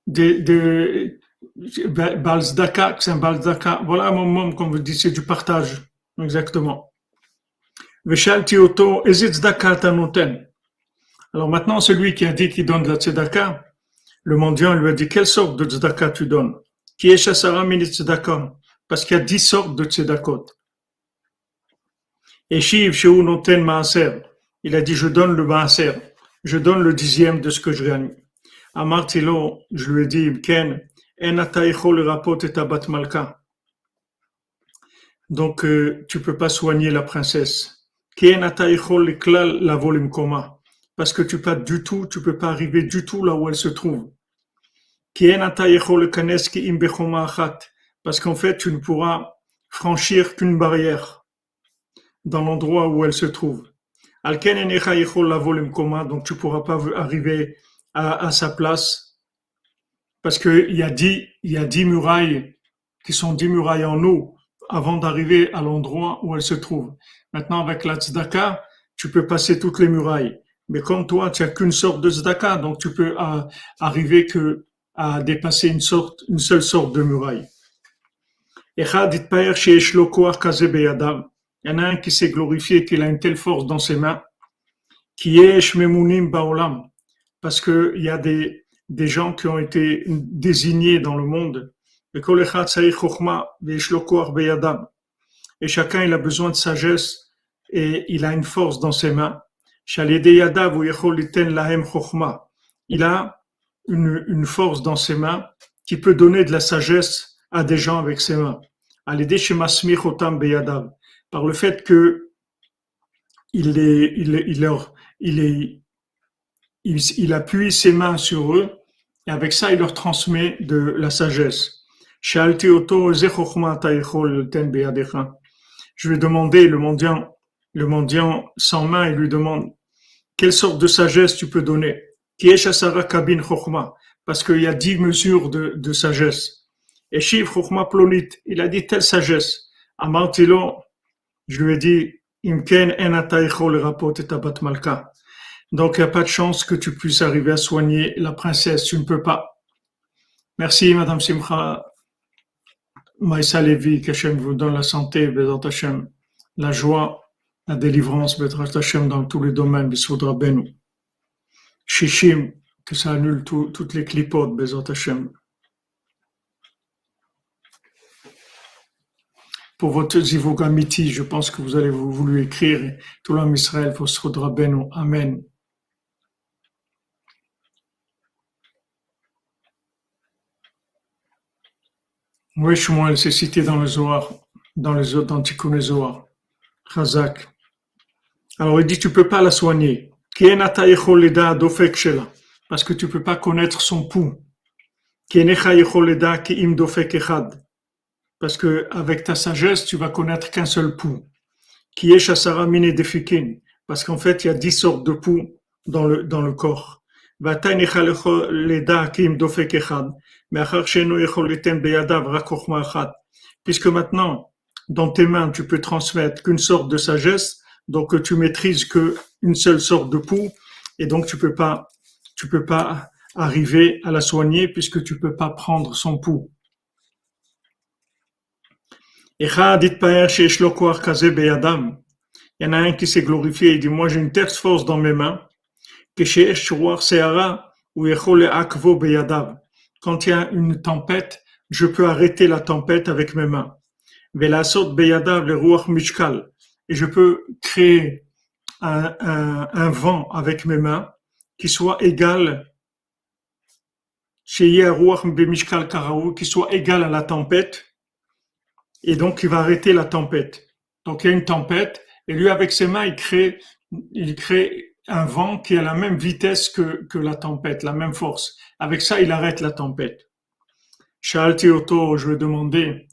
[SPEAKER 1] des, des Balzdaka, c'est un Balzdaka. Voilà un moment, comme vous dites, c'est du partage. Exactement. Alors maintenant, celui qui a dit qu'il donne de la tzedaka, le mendiant lui a dit quelle sorte de tzedaka tu donnes? Qui est Shasara tzedaka Parce qu'il y a dix sortes de tzedakot. Maaser, il a dit je donne le Maaser, je donne le dixième de ce que je gagne. À Martilo, je lui ai dit Ken, le rapot et tabat malka. Donc, euh, tu peux pas soigner la princesse. Ken la volim koma parce que tu pas du tout, tu peux pas arriver du tout là où elle se trouve. Parce qu'en fait, tu ne pourras franchir qu'une barrière dans l'endroit où elle se trouve. Donc tu pourras pas arriver à, à sa place parce qu'il y a dix, y a dix murailles qui sont dix murailles en eau avant d'arriver à l'endroit où elle se trouve. Maintenant, avec la tzedaka, tu peux passer toutes les murailles. Mais comme toi, tu n'as qu'une sorte de zdaka, donc tu peux euh, arriver que à dépasser une sorte, une seule sorte de muraille. Il y en a un qui s'est glorifié, qu'il a une telle force dans ses mains, qui est Shmemunim Baolam, parce qu'il y a des, des gens qui ont été désignés dans le monde. Et chacun, il a besoin de sagesse et il a une force dans ses mains. Il a une, force dans ses mains qui peut donner de la sagesse à des gens avec ses mains. Par le fait que il, est, il, il, appuie ses mains sur eux et avec ça il leur transmet de la sagesse. Je vais demander le mendiant, le mendiant sans main et lui demande quelle sorte de sagesse tu peux donner? Parce qu'il y a dix mesures de, de sagesse. Et il a dit telle sagesse. Je lui ai dit, Imken en. Donc, il n'y a pas de chance que tu puisses arriver à soigner la princesse. Tu ne peux pas. Merci, Madame Simcha. Maïsa Levi, qu'Hachem vous donne la santé, Bézat la joie la délivrance, Hashem, dans tous les domaines, Bissoudra Benu. Shishim, que ça annule toutes les clipotes, Bezat Hashem. Pour votre Zivogamiti, je pense que vous allez vous voulu écrire tout l'homme Israël, Bissoudra Benu. Amen. Oui, Shmuel, c'est cité dans le Zohar, dans les dans Tikkun Zohar. Chazak. Alors il dit tu peux pas la soigner. Parce que tu peux pas connaître son pouls. Parce que avec ta sagesse, tu vas connaître qu'un seul pouls. Qui est Parce qu'en fait, il y a dix sortes de pouls dans le, dans le corps. Puisque maintenant, dans tes mains, tu peux transmettre qu'une sorte de sagesse, donc tu maîtrises que une seule sorte de pouls et donc tu peux pas tu peux pas arriver à la soigner puisque tu peux pas prendre son pouls. Il y en a un qui s'est glorifié et dit moi j'ai une telle force dans mes mains que quand il y a une tempête, je peux arrêter la tempête avec mes mains. Et je peux créer un, un, vent avec mes mains qui soit égal qui soit égal à la tempête et donc il va arrêter la tempête. Donc il y a une tempête et lui avec ses mains il crée il crée un vent qui a la même vitesse que, que la tempête, la même force. Avec ça, il arrête la tempête. Shalti Oto, je lui ai demandé,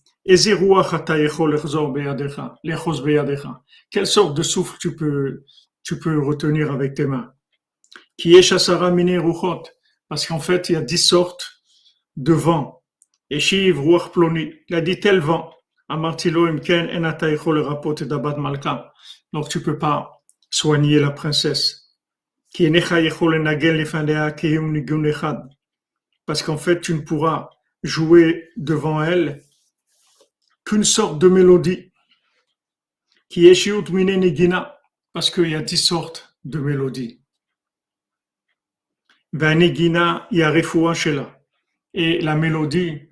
[SPEAKER 1] quelle sorte de souffle tu peux, tu peux retenir avec tes mains? Qui est Parce qu'en fait, il y a dix sortes de vent. Et Shiv, il a dit tel vent. Amartilo Imken, Enataïcho, le rapport d'Abad Malka. Donc tu peux pas soigner la princesse. Parce qu'en fait, tu ne pourras jouer devant elle qu'une sorte de mélodie. Qui est Negina, parce qu'il y a dix sortes de mélodies. Vanegina Yarefoua Shela. Et la mélodie,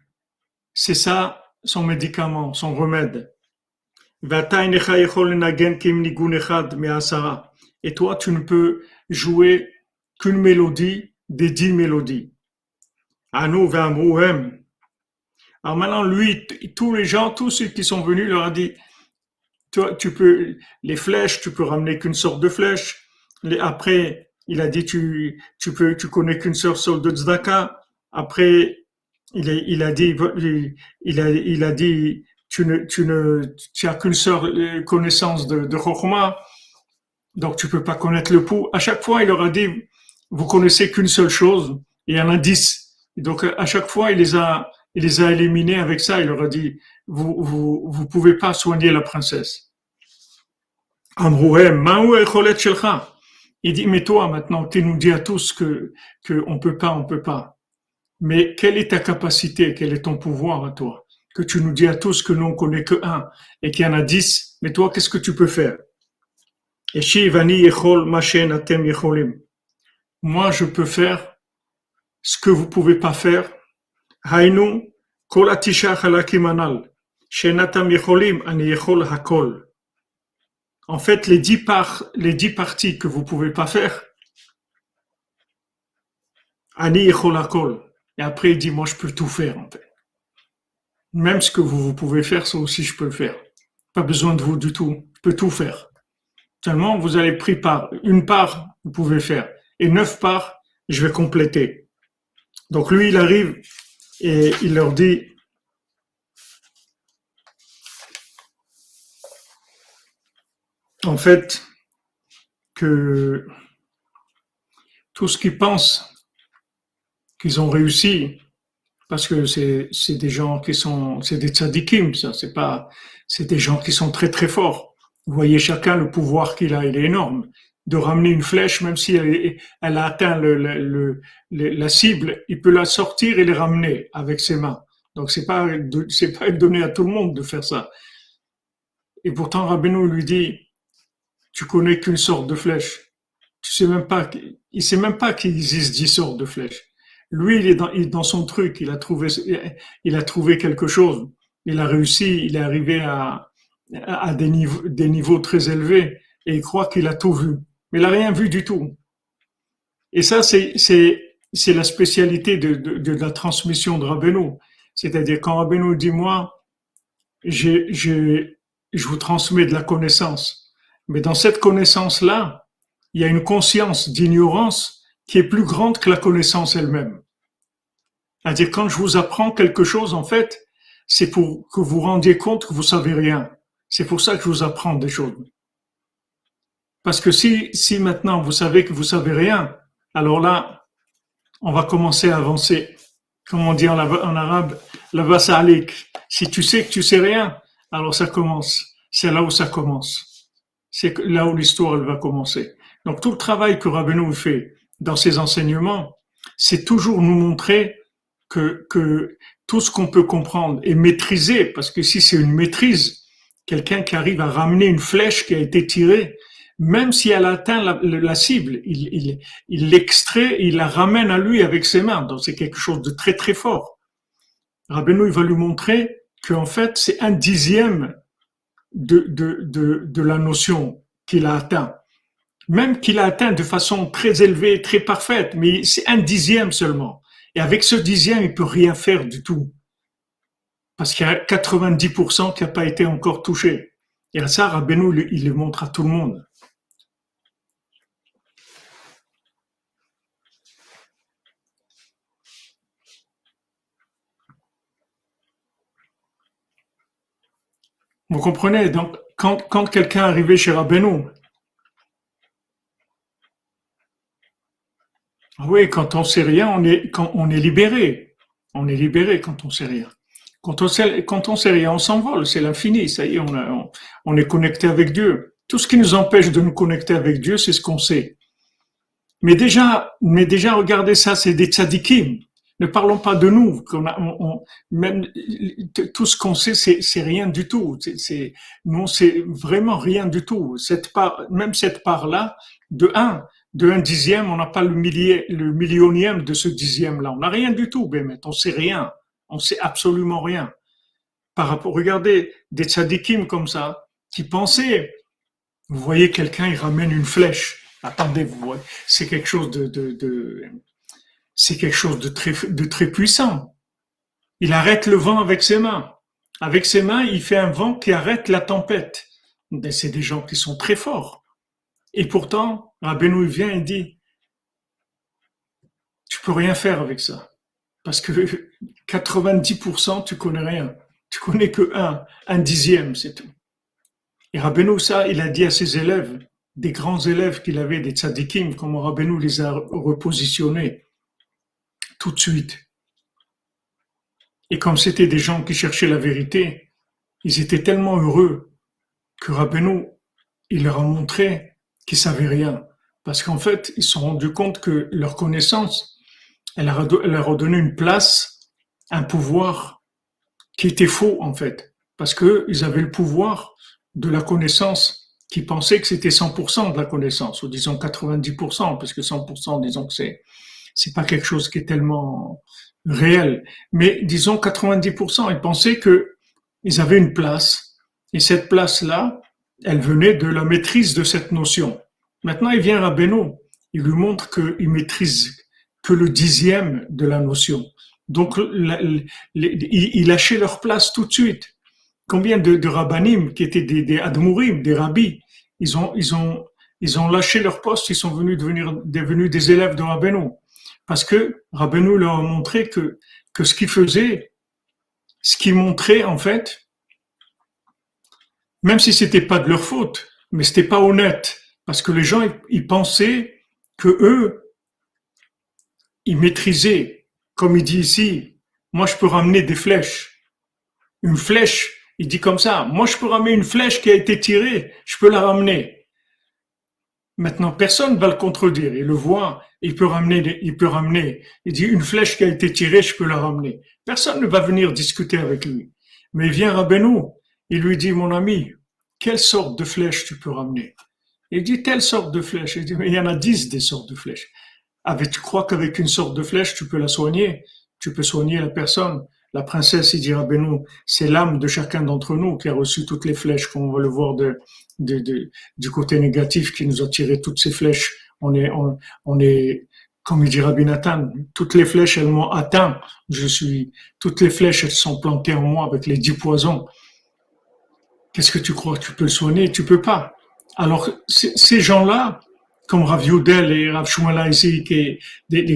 [SPEAKER 1] c'est ça son médicament, son remède. Et toi, tu ne peux jouer qu'une mélodie des dix mélodies. Alors maintenant, lui, tous les gens, tous ceux qui sont venus, leur a dit, toi, tu peux, les flèches, tu peux ramener qu'une sorte de flèche. Après, il a dit, tu, tu peux, tu connais qu'une sorte de tzedaka. Après, il a, il a dit, il a, il a dit, tu ne, tu ne, tu as qu'une seule connaissance de, de donc tu peux pas connaître le pouls. À chaque fois, il leur a dit, vous connaissez qu'une seule chose, en a dix. donc à chaque fois, il les a, il les a éliminés avec ça. Il leur a dit, vous, vous, vous pouvez pas soigner la princesse. Il dit, mais toi, maintenant, tu nous dis à tous que, que on peut pas, on peut pas. Mais quelle est ta capacité? Quel est ton pouvoir à toi? Que tu nous dis à tous que nous on connaît que un et qu'il y en a dix. Mais toi, qu'est-ce que tu peux faire? Moi, je peux faire ce que vous pouvez pas faire. En fait, les dix, par, les dix parties que vous pouvez pas faire, ani Et après, il dit, moi, je peux tout faire, en fait. Même ce que vous, vous pouvez faire, ça aussi, je peux le faire. Pas besoin de vous du tout. Je peux tout faire. Seulement, vous allez pris par une part, vous pouvez faire, et neuf parts, je vais compléter. Donc lui, il arrive et il leur dit, en fait, que tout ce qu'ils pensent qu'ils ont réussi, parce que c'est, des gens qui sont, c'est des tzadikim, ça, c'est pas, c'est des gens qui sont très très forts. Vous voyez chacun le pouvoir qu'il a, il est énorme. De ramener une flèche, même si elle, elle a atteint le, le, la cible, il peut la sortir et les ramener avec ses mains. Donc c'est pas c'est pas donné à tout le monde de faire ça. Et pourtant Rabbeinu lui dit, tu connais qu'une sorte de flèche. Tu sais même pas, il sait même pas qu'il existe dix sortes de flèches. Lui, il est dans, son truc, il a trouvé, il a trouvé quelque chose. Il a réussi, il est arrivé à, à des niveaux, des niveaux très élevés et il croit qu'il a tout vu. Mais il n'a rien vu du tout. Et ça, c'est, la spécialité de, de, de, la transmission de Rabbeinu. C'est-à-dire quand Rabbeinu dit moi, je vous transmets de la connaissance. Mais dans cette connaissance-là, il y a une conscience d'ignorance qui est plus grande que la connaissance elle-même. C'est-à-dire quand je vous apprends quelque chose, en fait, c'est pour que vous rendiez compte que vous savez rien. C'est pour ça que je vous apprends des choses. Parce que si, si maintenant vous savez que vous savez rien, alors là, on va commencer à avancer. Comme on dit en, arabe, la basalik. Si tu sais que tu sais rien, alors ça commence. C'est là où ça commence. C'est là où l'histoire va commencer. Donc tout le travail que Rabbeinu fait dans ses enseignements, c'est toujours nous montrer que, que tout ce qu'on peut comprendre et maîtriser, parce que si c'est une maîtrise, quelqu'un qui arrive à ramener une flèche qui a été tirée, même si elle atteint la, cible, il, l'extrait, il la ramène à lui avec ses mains. Donc c'est quelque chose de très très fort. Rabbeinu, il va lui montrer qu'en fait, c'est un dixième de, de, de, de la notion qu'il a atteint même qu'il a atteint de façon très élevée, très parfaite, mais c'est un dixième seulement. Et avec ce dixième, il peut rien faire du tout. Parce qu'il y a 90% qui n'a pas été encore touché. Et à ça, Rabbeinu, il le montre à tout le monde. Vous comprenez? Donc, quand, quand quelqu'un arrivait chez Rabbeinu, oui, quand on sait rien, on est, quand on est libéré. On est libéré quand on sait rien. Quand on sait, quand on sait rien, on s'envole, c'est l'infini, ça y est, on, est connecté avec Dieu. Tout ce qui nous empêche de nous connecter avec Dieu, c'est ce qu'on sait. Mais déjà, mais déjà, regardez ça, c'est des tzadikim. Ne parlons pas de nous. même tout ce qu'on sait, c'est rien du tout. C'est non, c'est vraiment rien du tout. Cette même cette part-là, de un, de un dixième, on n'a pas le millier, le millionième de ce dixième-là. On n'a rien du tout, Bémet. On sait rien. On sait absolument rien. Par rapport, regardez des tzadikim comme ça qui pensaient. Vous voyez quelqu'un, il ramène une flèche. Attendez, vous c'est quelque chose de, de, de c'est quelque chose de très, de très puissant. Il arrête le vent avec ses mains. Avec ses mains, il fait un vent qui arrête la tempête. C'est des gens qui sont très forts. Et pourtant, Rabbeinu vient et dit, tu peux rien faire avec ça. Parce que 90%, tu connais rien. Tu connais que un, un dixième, c'est tout. Et Rabbeinu, ça, il a dit à ses élèves, des grands élèves qu'il avait, des tzadikim, comment Rabbeinu les a repositionnés tout de suite. Et comme c'était des gens qui cherchaient la vérité, ils étaient tellement heureux que Rabbeinu, il leur a montré qu'ils savaient rien. Parce qu'en fait, ils se sont rendus compte que leur connaissance, elle leur a donné une place, un pouvoir qui était faux, en fait. Parce qu'ils avaient le pouvoir de la connaissance, qui pensaient que c'était 100% de la connaissance, ou disons 90%, parce que 100%, disons que c'est c'est pas quelque chose qui est tellement réel. Mais disons 90%, ils pensaient que ils avaient une place. Et cette place-là, elle venait de la maîtrise de cette notion. Maintenant, il vient à. Il lui montre qu'il maîtrise que le dixième de la notion. Donc, ils lâchaient leur place tout de suite. Combien de, de rabbinim qui étaient des, des admourim, des rabbis, ils ont, ils ont, ils ont lâché leur poste, ils sont venus devenir devenus des élèves de Rabbeinu. Parce que Rabbeinu leur a montré que, que ce qu'ils faisaient, ce qu'ils montraient en fait, même si c'était pas de leur faute, mais c'était pas honnête, parce que les gens ils, pensaient que eux, ils maîtrisaient, comme il dit ici, moi je peux ramener des flèches, une flèche, il dit comme ça, moi je peux ramener une flèche qui a été tirée, je peux la ramener. Maintenant, personne ne va le contredire. Il le voit, il peut ramener, il peut ramener. Il dit une flèche qui a été tirée, je peux la ramener. Personne ne va venir discuter avec lui. Mais il vient Rabbeinu, il lui dit, mon ami, quelle sorte de flèche tu peux ramener? Il dit telle sorte de flèche. Il dit, mais il y en a dix des sortes de flèches. Avec, tu crois qu'avec une sorte de flèche, tu peux la soigner? Tu peux soigner la personne la princesse, il dit Rabbeinu, c'est l'âme de chacun d'entre nous qui a reçu toutes les flèches, comme on va le voir de, du côté négatif qui nous a tiré toutes ces flèches. On est, on, est, comme il dit Rabbi toutes les flèches, elles m'ont atteint. Je suis, toutes les flèches, elles sont plantées en moi avec les dix poisons. Qu'est-ce que tu crois? Tu peux soigner? Tu peux pas. Alors, ces gens-là, comme Rav Yudel et Rav Shumala ici, qui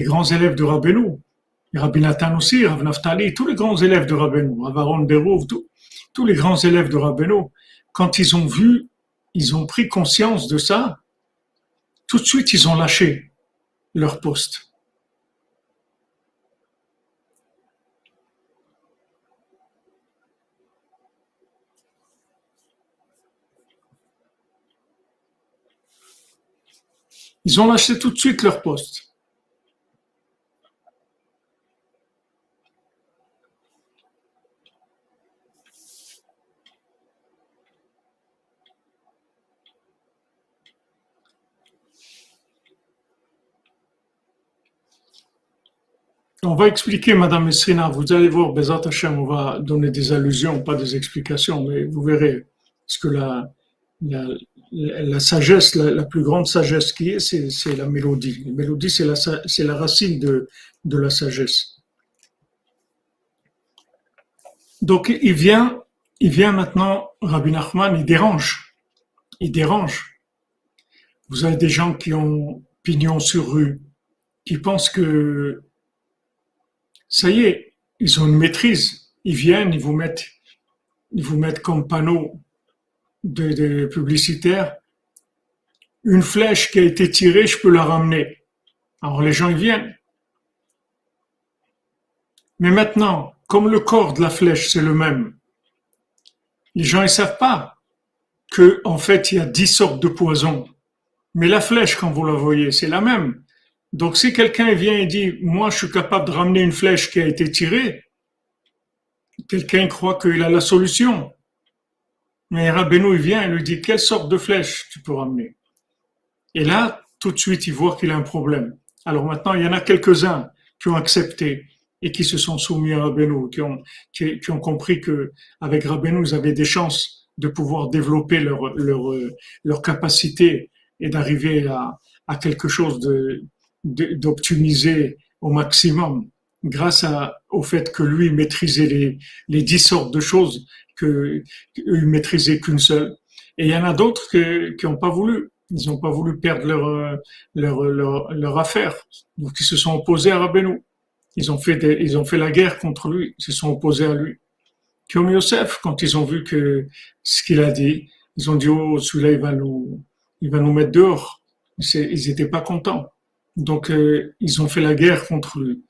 [SPEAKER 1] grands élèves de Rabbeinu, Rabbi Nathan aussi, Rav Naftali, tous les grands élèves de Rabbeinu, Rav Aaron tous les grands élèves de Rabbeinu, quand ils ont vu ils ont pris conscience de ça, tout de suite ils ont lâché leur poste. Ils ont lâché tout de suite leur poste. On va expliquer, Madame Esrina, vous allez voir, Bezat Hashem, on va donner des allusions, pas des explications, mais vous verrez ce que la, la, sagesse, la, plus grande sagesse qui est, c'est la mélodie. La mélodie, c'est la, la racine de, de la sagesse. Donc, il vient, il vient maintenant, Rabbi Nachman, il dérange. Il dérange. Vous avez des gens qui ont pignon sur rue, qui pensent que ça y est, ils ont une maîtrise. Ils viennent, ils vous mettent, ils vous mettent comme panneau de, de publicitaire une flèche qui a été tirée, je peux la ramener. Alors les gens ils viennent. Mais maintenant, comme le corps de la flèche c'est le même, les gens ils savent pas que en fait il y a dix sortes de poisons. Mais la flèche quand vous la voyez c'est la même. Donc si quelqu'un vient et dit moi je suis capable de ramener une flèche qui a été tirée, quelqu'un croit qu'il a la solution. Mais Rabbeinu, il vient et lui dit, quelle sorte de flèche tu peux ramener? Et là, tout de suite, il voit qu'il a un problème. Alors maintenant, il y en a quelques-uns qui ont accepté et qui se sont soumis à Rabbeinu, qui ont, compris que avec Rabbeinu, ils avaient des chances de pouvoir développer leur, capacité et d'arriver à, quelque chose d'optimiser au maximum grâce au fait que lui maîtrisait les dix sortes de choses que eux maîtrisaient qu'une seule. Et il y en a d'autres qui n'ont pas voulu. Ils n'ont pas voulu perdre leur, leur, leur, affaire. Donc ils se sont opposés à Rabbeinu. Ils ont fait la guerre contre lui. Ils se sont opposés à lui. Comme Yosef, quand ils ont vu que ce qu'il a dit, ils ont dit, oh, celui-là, il va nous, mettre dehors. Ils n'étaient pas contents. Donc, euh, ils ont fait la guerre contre lui.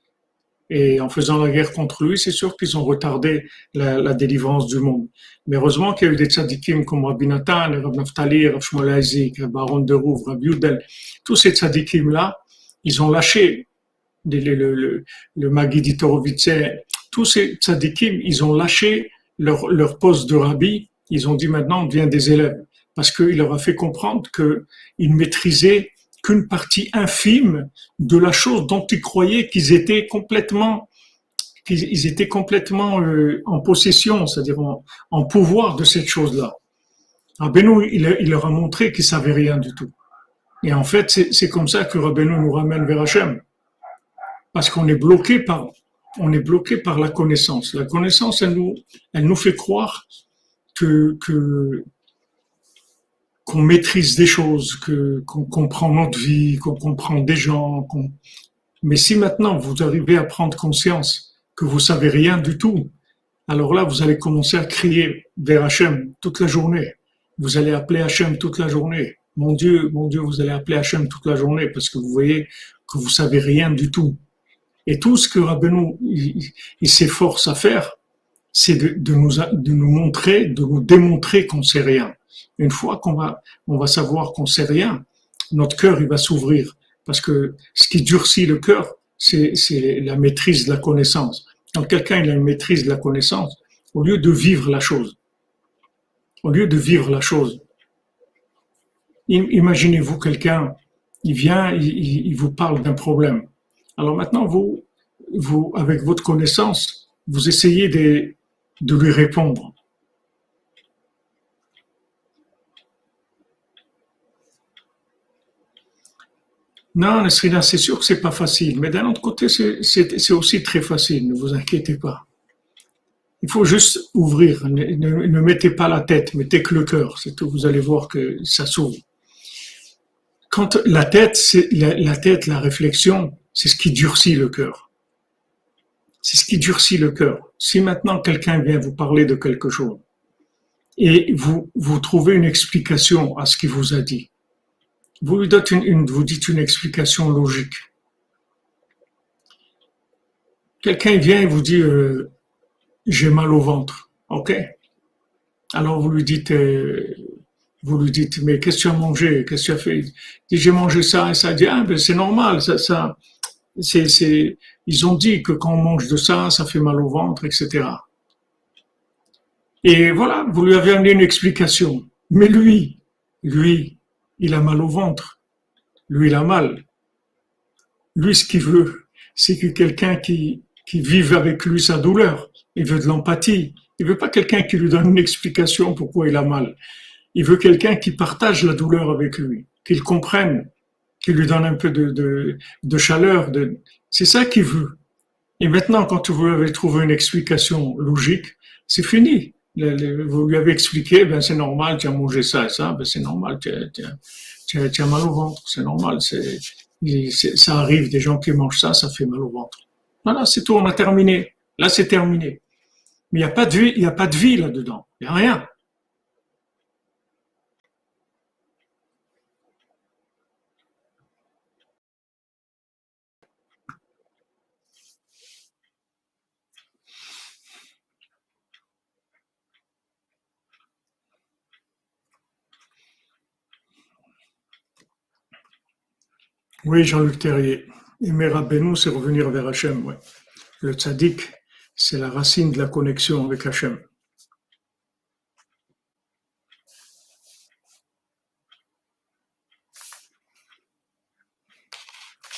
[SPEAKER 1] Et en faisant la guerre contre lui, c'est sûr qu'ils ont retardé la, la, délivrance du monde. Mais heureusement qu'il y a eu des tzadikim comme Rabbi Nathan, Rabbi Naftali, Rabbi Shmuel Baron de Rouv, Rabbi Yudel. Tous ces tzadikim-là, ils ont lâché le, le, le, le Magidi tous ces tzadikim, ils ont lâché leur, leur poste de rabbi. Ils ont dit maintenant, on devient des élèves. Parce qu'il leur a fait comprendre qu'ils maîtrisaient qu'une partie infime de la chose dont ils croyaient qu'ils étaient complètement qu'ils étaient complètement euh, en possession, c'est-à-dire en, pouvoir de cette chose-là. Rabbeinu, il, il, leur a montré qu'ils savaient rien du tout. Et en fait, c'est comme ça que Rabbeinu nous ramène vers Hachem. Parce qu'on est bloqué par, on est bloqué par la connaissance. La connaissance, elle nous, elle nous fait croire que, que, qu'on maîtrise des choses, que qu'on comprend notre vie, qu'on comprend des gens. Mais si maintenant vous arrivez à prendre conscience que vous savez rien du tout, alors là vous allez commencer à crier vers Hachem toute la journée. Vous allez appeler Hachem toute la journée. Mon Dieu, mon Dieu, vous allez appeler Hachem toute la journée parce que vous voyez que vous savez rien du tout. Et tout ce que Rabbeinu il, s'efforce à faire, c'est de, de, nous, de nous montrer, de nous démontrer qu'on sait rien. Une fois qu'on va, savoir qu'on sait rien, notre cœur, va s'ouvrir. Parce que ce qui durcit le cœur, c'est, la maîtrise de la connaissance. Quand quelqu'un a une maîtrise de la connaissance, au lieu de vivre la chose, au lieu de vivre la chose, imaginez-vous quelqu'un, il vient, il, vous parle d'un problème. Alors maintenant, vous, avec votre connaissance, vous essayez de lui répondre. Non, Nesrina, c'est sûr que c'est pas facile, mais d'un autre côté, c'est aussi très facile, ne vous inquiétez pas. Il faut juste ouvrir, ne, mettez pas la tête, mettez que le cœur, c'est vous allez voir que ça s'ouvre. Quand la tête, la, tête, la réflexion, c'est ce qui durcit le cœur. C'est ce qui durcit le cœur. Si maintenant quelqu'un vient vous parler de quelque chose et vous, vous trouvez une explication à ce qu'il vous a dit, vous lui dites une, vous dites une explication logique. Quelqu'un vient et vous dit euh, j'ai mal au ventre, ok Alors vous lui dites euh, vous lui dites mais qu'est-ce que tu as mangé? Qu'est-ce que tu as fait? Il dit j'ai mangé ça et ça. Il dit ah ben c'est normal, ça, ça c'est, ils ont dit que quand on mange de ça, ça fait mal au ventre, etc. Et voilà, vous lui avez amené une explication. Mais lui, lui, il a mal au ventre. Lui, il a mal. Lui, ce qu'il veut, c'est que quelqu'un qui, qui vive avec lui sa douleur. Il veut de l'empathie. Il veut pas quelqu'un qui lui donne une explication pourquoi il a mal. Il veut quelqu'un qui partage la douleur avec lui, qu'il comprenne, qui lui donne un peu de, de, chaleur. De... C'est ça qu'il veut. Et maintenant, quand vous avez trouvé une explication logique, c'est fini vous lui avez expliqué, ben c'est normal, tu as mangé ça et ça, ben c'est normal, tu as, mal au ventre, c'est normal, c'est, ça arrive, des gens qui mangent ça, ça fait mal au ventre. Voilà, c'est tout, on a terminé. Là, c'est terminé. Mais il n'y a pas de vie, il y a pas de vie là-dedans. Il n'y a rien. Oui, Jean-Luc Terrier. Aimer Rabbeinu, c'est revenir vers Hachem, ouais. Le tzaddik, c'est la racine de la connexion avec Hachem.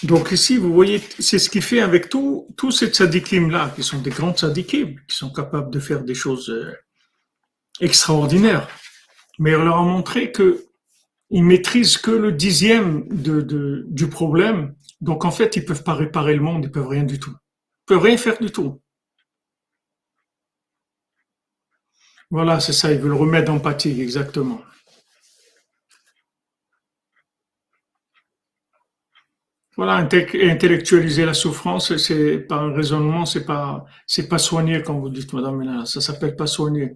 [SPEAKER 1] Donc ici, vous voyez, c'est ce qu'il fait avec tous ces tzaddikim-là, qui sont des grands tzaddikim, qui sont capables de faire des choses euh, extraordinaires. Mais il leur a montré que ils maîtrisent que le dixième du problème. Donc en fait, ils peuvent pas réparer le monde, ils peuvent rien du tout. Ils peuvent rien faire du tout. Voilà, c'est ça, ils veulent remettre d'empathie, exactement. Voilà, intellectualiser la souffrance, c'est par un raisonnement, c'est pas, pas soigner quand vous dites, madame, ça s'appelle pas soigner.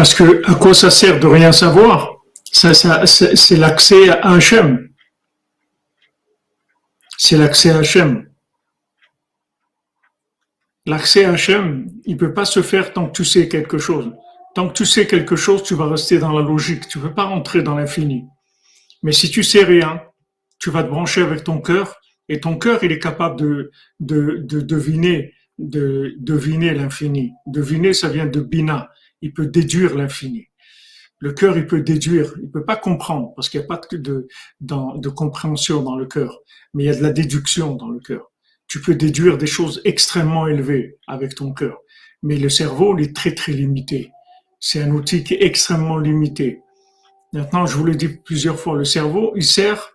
[SPEAKER 1] Parce que à quoi ça sert de rien savoir? C'est l'accès à Hachem. C'est l'accès à Hachem. L'accès à Hachem, il ne peut pas se faire tant que tu sais quelque chose. Tant que tu sais quelque chose, tu vas rester dans la logique. Tu ne peux pas rentrer dans l'infini. Mais si tu sais rien, tu vas te brancher avec ton cœur et ton cœur, il est capable de deviner, de deviner l'infini. Deviner, ça vient de bina il peut déduire l'infini. Le cœur, il peut déduire, il peut pas comprendre, parce qu'il n'y a pas de, compréhension dans le cœur, mais il y a de la déduction dans le cœur. Tu peux déduire des choses extrêmement élevées avec ton cœur, mais le cerveau, il est très très limité. C'est un outil qui est extrêmement limité. Maintenant, je vous l'ai dit plusieurs fois, le cerveau, il sert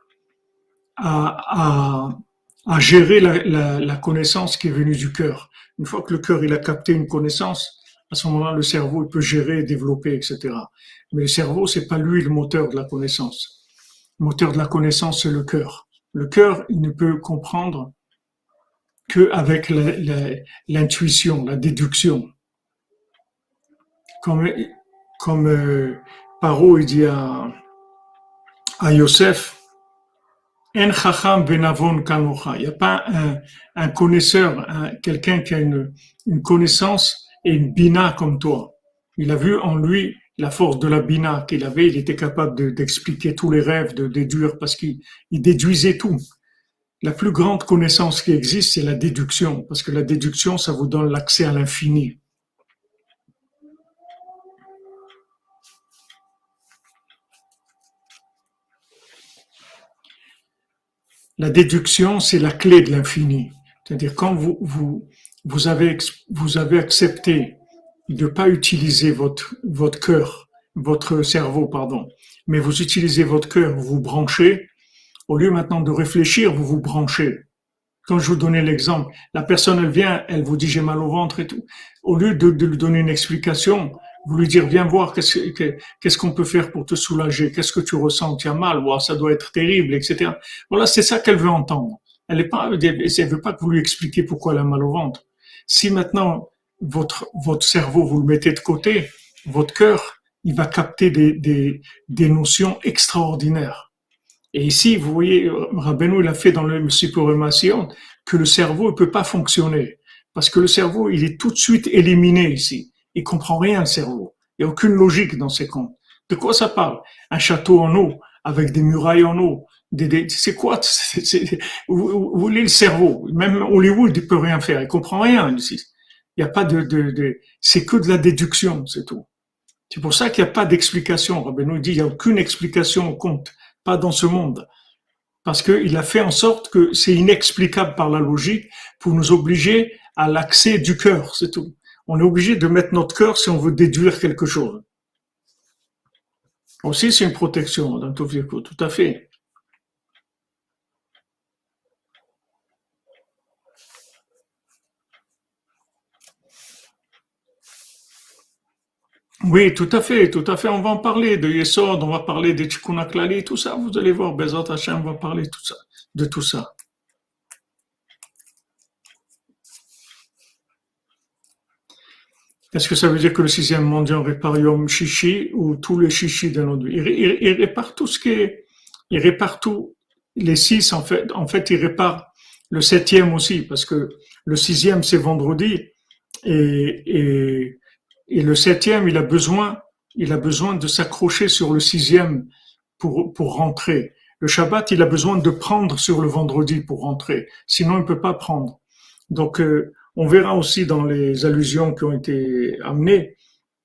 [SPEAKER 1] à, gérer la, la, la connaissance qui est venue du cœur. Une fois que le cœur, il a capté une connaissance, à ce moment-là, le cerveau il peut gérer, développer, etc. Mais le cerveau, c'est pas lui le moteur de la connaissance. Le moteur de la connaissance, c'est le cœur. Le cœur, il ne peut comprendre qu'avec l'intuition, la, déduction. Comme, comme euh, Paro dit à, à Yosef, Il n'y a pas un, un connaisseur, quelqu'un qui a une, une connaissance et une bina comme toi. Il a vu en lui la force de la bina qu'il avait. Il était capable d'expliquer tous les rêves, de déduire, parce qu'il déduisait tout. La plus grande connaissance qui existe, c'est la déduction, parce que la déduction, ça vous donne l'accès à l'infini. La déduction, c'est la clé de l'infini. C'est-à-dire quand vous, vous, vous avez, vous avez accepté de pas utiliser votre, votre cœur, votre cerveau, pardon, mais vous utilisez votre cœur, vous vous branchez, au lieu maintenant de réfléchir, vous vous branchez. Quand je vous donnais l'exemple, la personne, elle vient, elle vous dit j'ai mal au ventre et tout. Au lieu de, de lui donner une explication, vous lui dire viens voir qu'est-ce qu'est-ce qu'on peut faire pour te soulager, qu'est-ce que tu ressens, tu as mal, wow, ça doit être terrible, etc. Voilà, c'est ça qu'elle veut entendre. Elle est pas, elle veut pas que vous lui expliquiez pourquoi elle a mal au ventre. Si maintenant votre, votre cerveau, vous le mettez de côté, votre cœur, il va capter des, des, des notions extraordinaires. Et ici, vous voyez, Rabbeinu, il a fait dans le Sipurumation que le cerveau ne peut pas fonctionner. Parce que le cerveau, il est tout de suite éliminé ici. Il comprend rien, le cerveau. Il n'y a aucune logique dans ses comptes. De quoi ça parle? Un château en eau, avec des murailles en eau. C'est quoi vous, voulez le cerveau Même Hollywood, il peut rien faire. Il comprend rien. Il n'y a pas de, c'est que de la déduction, c'est tout. C'est pour ça qu'il n'y a pas d'explication. Rabbeinu dit il n'y a aucune explication au compte, pas dans ce monde. Parce qu'il a fait en sorte que c'est inexplicable par la logique pour nous obliger à l'accès du cœur, c'est tout. On est obligé de mettre notre cœur si on veut déduire quelque chose. Aussi, c'est une protection tout tout à fait. Oui, tout à fait, tout à fait. On va en parler de Yesod, on va parler des Tikkun tout ça. Vous allez voir, Bezat Hashem, va parler tout ça, de tout ça. Est-ce que ça veut dire que le sixième mondial répare Yom Shishi ou tous les Shishi de notre vie il, répare tout ce qui est, il répare tout. Les six, en fait, en fait, il répare le septième aussi, parce que le sixième, c'est vendredi, et et le septième, il a besoin, il a besoin de s'accrocher sur le sixième pour, pour rentrer. Le Shabbat, il a besoin de prendre sur le vendredi pour rentrer. Sinon, il ne peut pas prendre. Donc, euh, on verra aussi dans les allusions qui ont été amenées,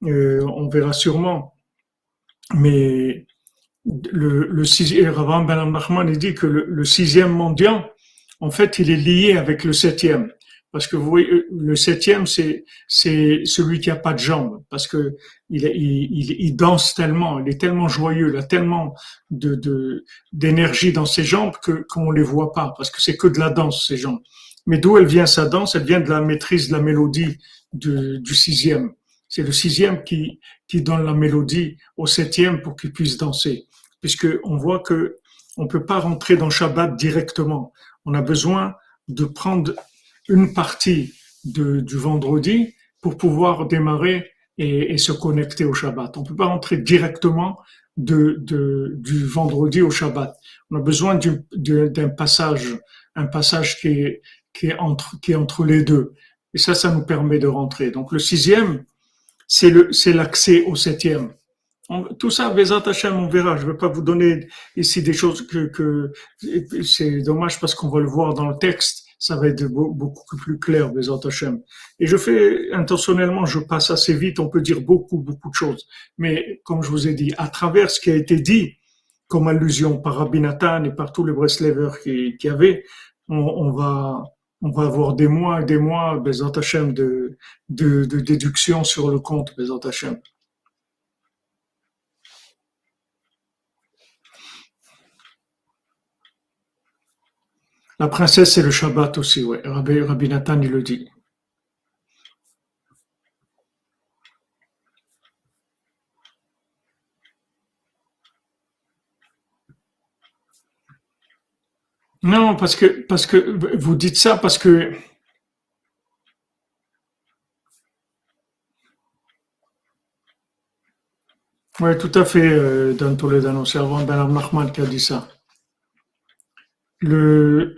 [SPEAKER 1] euh, on verra sûrement. Mais le, sixième, Ben il dit que le, le sixième mondial, en fait, il est lié avec le septième. Parce que vous voyez, le septième, c'est c'est celui qui a pas de jambes, parce que il, il, il, danse tellement, il est tellement joyeux, il a tellement de d'énergie dans ses jambes que qu'on les voit pas, parce que c'est que de la danse ces jambes. Mais d'où elle vient sa danse? Elle vient de la maîtrise de la mélodie de, du sixième. C'est le sixième qui qui donne la mélodie au septième pour qu'il puisse danser, puisque on voit que on peut pas rentrer dans Shabbat directement. On a besoin de prendre une partie de, du vendredi pour pouvoir démarrer et, se connecter au Shabbat. On peut pas rentrer directement de, du vendredi au Shabbat. On a besoin d'un passage, un passage qui est, qui est entre, qui est entre les deux. Et ça, ça nous permet de rentrer. Donc le sixième, c'est l'accès au septième. tout ça, Bezat Hashem, on verra. Je ne vais pas vous donner ici des choses que c'est dommage parce qu'on va le voir dans le texte ça va être beaucoup plus clair, Bézat Hashem. Et je fais intentionnellement, je passe assez vite, on peut dire beaucoup, beaucoup de choses. Mais comme je vous ai dit, à travers ce qui a été dit, comme allusion par Rabbi Nathan et par tous les Breslevers qui, qui avaient, on, va, on va avoir des mois et des mois, Bézat Hashem, de, de, de déduction sur le compte, Bézat Hashem. La princesse, c'est le Shabbat aussi, ouais. Rabbi, Rabbi Nathan, il le dit. Non, parce que, parce que vous dites ça parce que oui, tout à fait, euh, dans Toledano. C'est avant Ben Mahmoud qui a dit ça le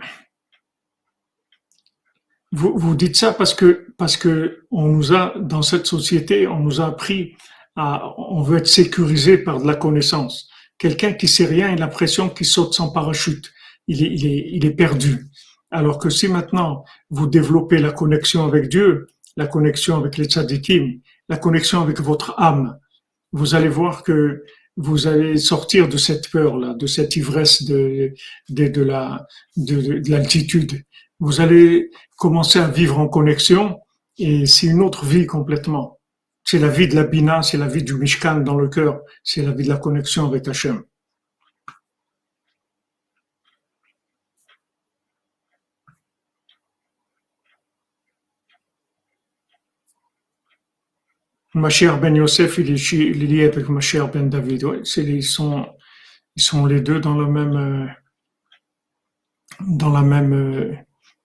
[SPEAKER 1] vous, vous dites ça parce que parce que on nous a dans cette société on nous a appris à on veut être sécurisé par de la connaissance. Quelqu'un qui sait rien, a l'impression qu'il saute sans parachute. Il est, il est, il est perdu. Alors que si maintenant vous développez la connexion avec Dieu, la connexion avec les tzadikim, la connexion avec votre âme, vous allez voir que vous allez sortir de cette peur-là, de cette ivresse de, de, de la, de, de l'altitude. Vous allez commencer à vivre en connexion et c'est une autre vie complètement. C'est la vie de la Bina, c'est la vie du Mishkan dans le cœur, c'est la vie de la connexion avec Hachem. Machir ben Yosef, il est, lié avec Machir ben David. Ils sont, ils sont les deux dans le même, euh, dans la même, euh,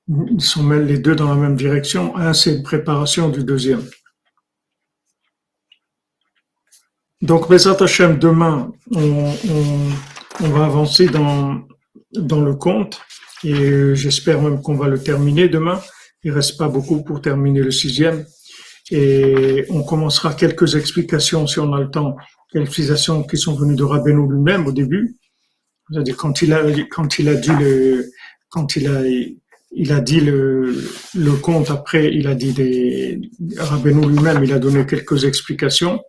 [SPEAKER 1] ils sont les deux dans la même direction. Un, c'est une préparation du deuxième. Donc, Bezat Hashem, demain, on, on, va avancer dans, dans le compte et j'espère même qu'on va le terminer demain. Il reste pas beaucoup pour terminer le sixième et on commencera quelques explications si on a le temps, quelques explications qui sont venues de Rabbeinu lui-même au début. C'est-à-dire quand il a quand il a dit le quand il a il a dit le, le conte après il a dit des Rabbeinu lui-même il a donné quelques explications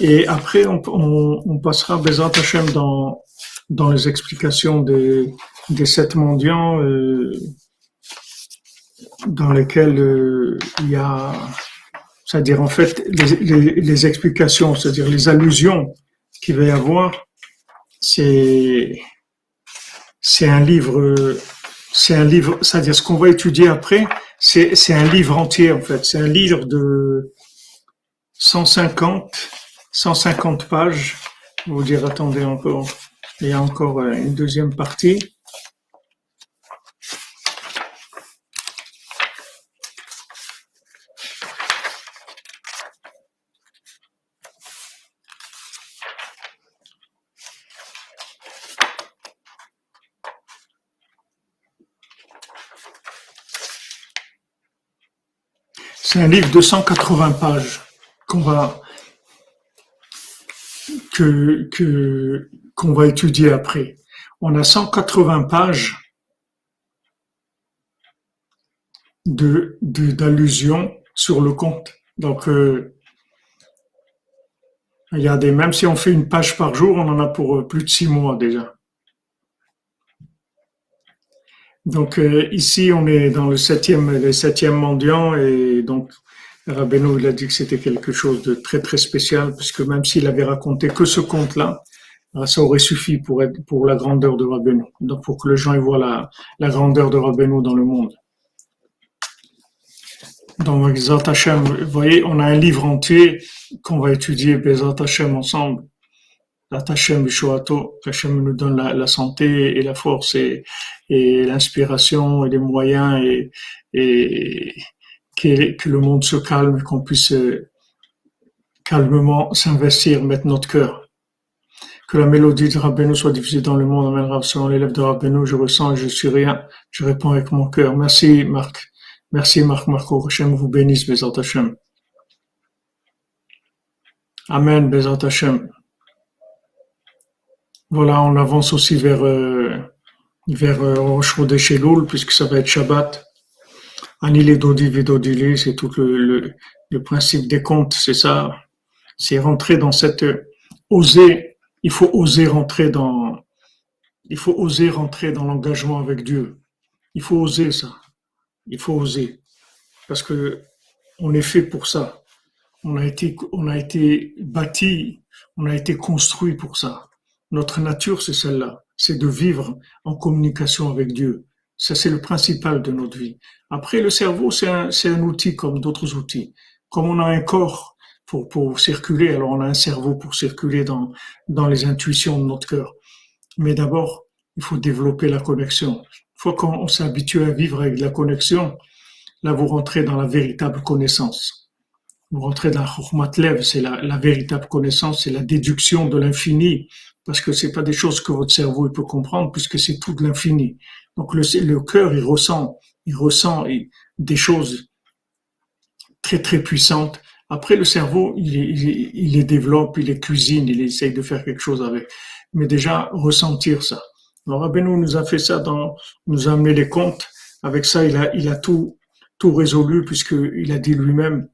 [SPEAKER 1] et après on, on, on passera Bezat Hashem dans dans les explications des des sept mendiants euh, dans lesquels euh, il y a, c'est-à-dire en fait les, explications, c'est-à-dire les allusions qu'il va y avoir, c'est c'est un livre, c'est un livre, c'est-à-dire ce qu'on va étudier après, c'est c'est un livre entier en fait, c'est un livre de 150, 150 pages. Vous dire, attendez encore, il y a encore une deuxième partie. C'est un livre de 180 pages qu'on va que qu'on va étudier après. On a 180 pages de d'allusions sur le compte. Donc euh, regardez, même si on fait une page par jour, on en a pour euh, plus de six mois déjà. Donc euh, ici, on est dans le septième, le septième mendiant et donc Rabbeinu, il a dit que c'était quelque chose de très très spécial, puisque même s'il avait raconté que ce conte-là, euh, ça aurait suffi pour pour la grandeur de Rabbeinu. Donc pour que les gens voient la, la grandeur de Rabbeinu dans le monde. Donc, Bezat vous voyez, on a un livre entier qu'on va étudier, Bezat Hashem, ensemble. Hashem Hashem nous donne la, la, santé et la force et, l'inspiration et les moyens et, que, le monde se calme, qu'on puisse euh, calmement s'investir, mettre notre cœur. Que la mélodie de Rabbeinu soit diffusée dans le monde. Amen. Selon l'élève de Rabbeinu, je ressens, je suis rien. Je réponds avec mon cœur. Merci, Marc. Merci, Marc Marco. Hashem vous bénisse, Bezat Hashem. Amen, Bezat Hashem. Voilà, on avance aussi vers, euh, vers euh, puisque ça va être Shabbat. Anile Dodi Vedodili, c'est tout le, le, principe des comptes, c'est ça. C'est rentrer dans cette oser. Il faut oser rentrer dans. Il faut oser rentrer dans l'engagement avec Dieu. Il faut oser ça. Il faut oser parce que on est fait pour ça. On a été, on a été bâti, on a été construit pour ça. Notre nature, c'est celle-là. C'est de vivre en communication avec Dieu. Ça, c'est le principal de notre vie. Après, le cerveau, c'est un, outil comme d'autres outils. Comme on a un corps pour, circuler, alors on a un cerveau pour circuler dans, les intuitions de notre cœur. Mais d'abord, il faut développer la connexion. Une fois qu'on s'est habitué à vivre avec la connexion, là, vous rentrez dans la véritable connaissance. Vous rentrez dans la Lev, c'est la véritable connaissance, c'est la déduction de l'infini, parce que c'est pas des choses que votre cerveau peut comprendre, puisque c'est tout de l'infini. Donc le, le cœur, il ressent, il ressent des choses très très puissantes. Après, le cerveau, il, il, les développe, il les cuisine, il essaye de faire quelque chose avec. Mais déjà, ressentir ça. Alors, Rabbeinu nous a fait ça dans, nous a amené les comptes. Avec ça, il a, il a tout, tout résolu puisqu'il a dit lui-même,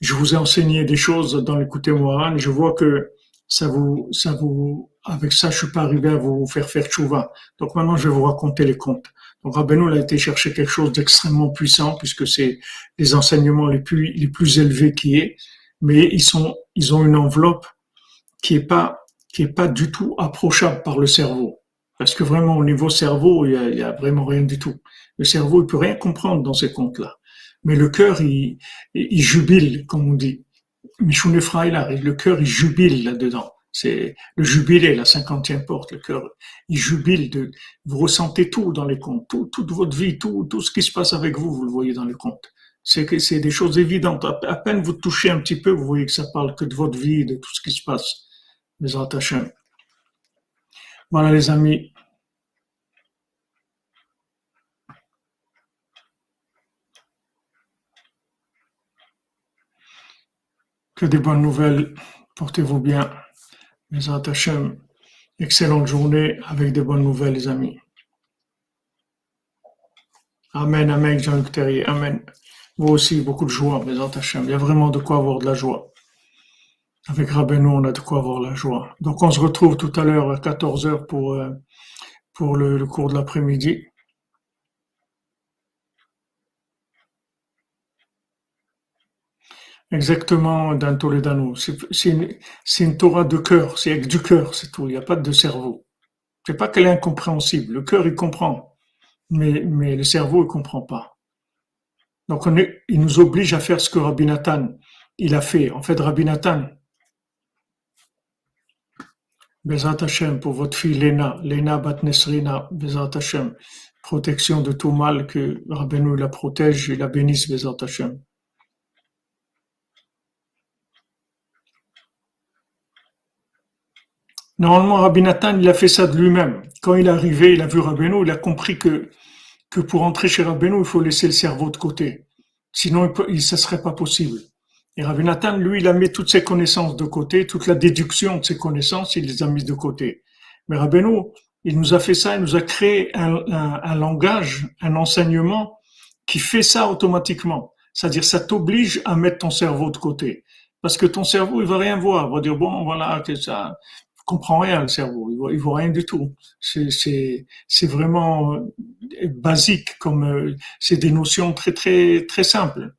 [SPEAKER 1] je vous ai enseigné des choses dans l'écouter Moran, je vois que ça vous, ça vous, avec ça, je suis pas arrivé à vous faire faire chouva. Donc maintenant, je vais vous raconter les contes. Donc a été chercher quelque chose d'extrêmement puissant puisque c'est les enseignements les plus, les plus élevés qui est, mais ils sont, ils ont une enveloppe qui est pas, qui est pas du tout approchable par le cerveau. Parce que vraiment, au niveau cerveau, il y a, il y a vraiment rien du tout. Le cerveau, il peut rien comprendre dans ces contes-là. Mais le cœur, il, il jubile, comme on dit. Michoune le cœur, il jubile là-dedans. C'est le jubilé, la cinquantième porte, le cœur, il jubile de, vous ressentez tout dans les contes, tout, toute votre vie, tout, tout ce qui se passe avec vous, vous le voyez dans les contes. C'est des choses évidentes. À, peine vous touchez un petit peu, vous voyez que ça parle que de votre vie, de tout ce qui se passe. Les attachants. Voilà les amis. Que des bonnes nouvelles. Portez-vous bien. Mesat Hashem, excellente journée avec de bonnes nouvelles, les amis. Amen, Amen, Jean-Luc Terrier, Amen. Vous aussi, beaucoup de joie, Mesat Hashem. Il y a vraiment de quoi avoir de la joie. Avec Rabbeinu, on a de quoi avoir la joie. Donc, on se retrouve tout à l'heure à 14h pour, euh, pour le cours de l'après-midi. Exactement, dans Toledano. C'est une, Torah de cœur, c'est avec du cœur, c'est tout. Il n'y a pas de cerveau. C'est pas qu'elle est incompréhensible. Le cœur, il comprend, mais, le cerveau, il comprend pas. Donc, il nous oblige à faire ce que Rabbi Nathan, il a fait. En fait, Rabbi Nathan, Bezat Hashem, pour votre fille Lena, Lena Bat Nesrina, Bezat Hashem, protection de tout mal, que Rabbeinu la protège et la bénisse, Bezat Hashem. Normalement, Rabbi Nathan, il a fait ça de lui-même. Quand il est arrivé, il a vu Rabbeinu, il a compris que, que pour entrer chez Rabbeinu, il faut laisser le cerveau de côté. Sinon, il, ne serait pas possible. Et Rabbi Nathan, lui, il a mis toutes ses connaissances de côté, toute la déduction de ses connaissances, il les a mises de côté. Mais Rabbeinu, il nous a fait ça, il nous a créé un, un langage, un enseignement qui fait ça automatiquement. C'est-à-dire, ça t'oblige à mettre ton cerveau de côté. Parce que ton cerveau, il va rien voir. Il va dire, bon, voilà, que ça, comprend rien le cerveau, il voit, voit rien du tout. C'est vraiment euh, basique, comme euh, c'est des notions très très très simples.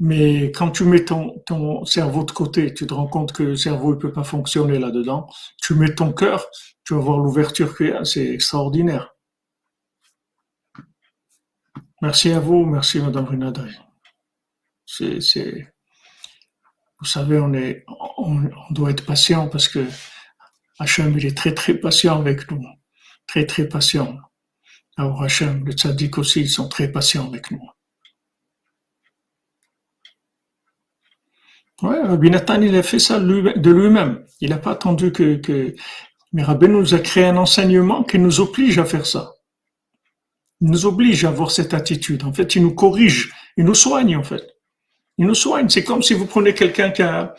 [SPEAKER 1] Mais quand tu mets ton, ton cerveau de côté, tu te rends compte que le cerveau ne peut pas fonctionner là-dedans. Tu mets ton cœur, tu vas voir l'ouverture qu'il c'est extraordinaire. Merci à vous, merci Madame Rinadri. C'est, vous savez, on est, on doit être patient parce que Hachem, il est très très patient avec nous. Très très patient. Alors Hachem, le tzaddik aussi, ils sont très patients avec nous. Ouais, Rabbi Nathan, il a fait ça de lui-même. Il n'a pas attendu que, que... Mais Rabbi nous a créé un enseignement qui nous oblige à faire ça. Il nous oblige à avoir cette attitude. En fait, il nous corrige, il nous soigne, en fait. Il nous soigne. C'est comme si vous prenez quelqu'un qui a,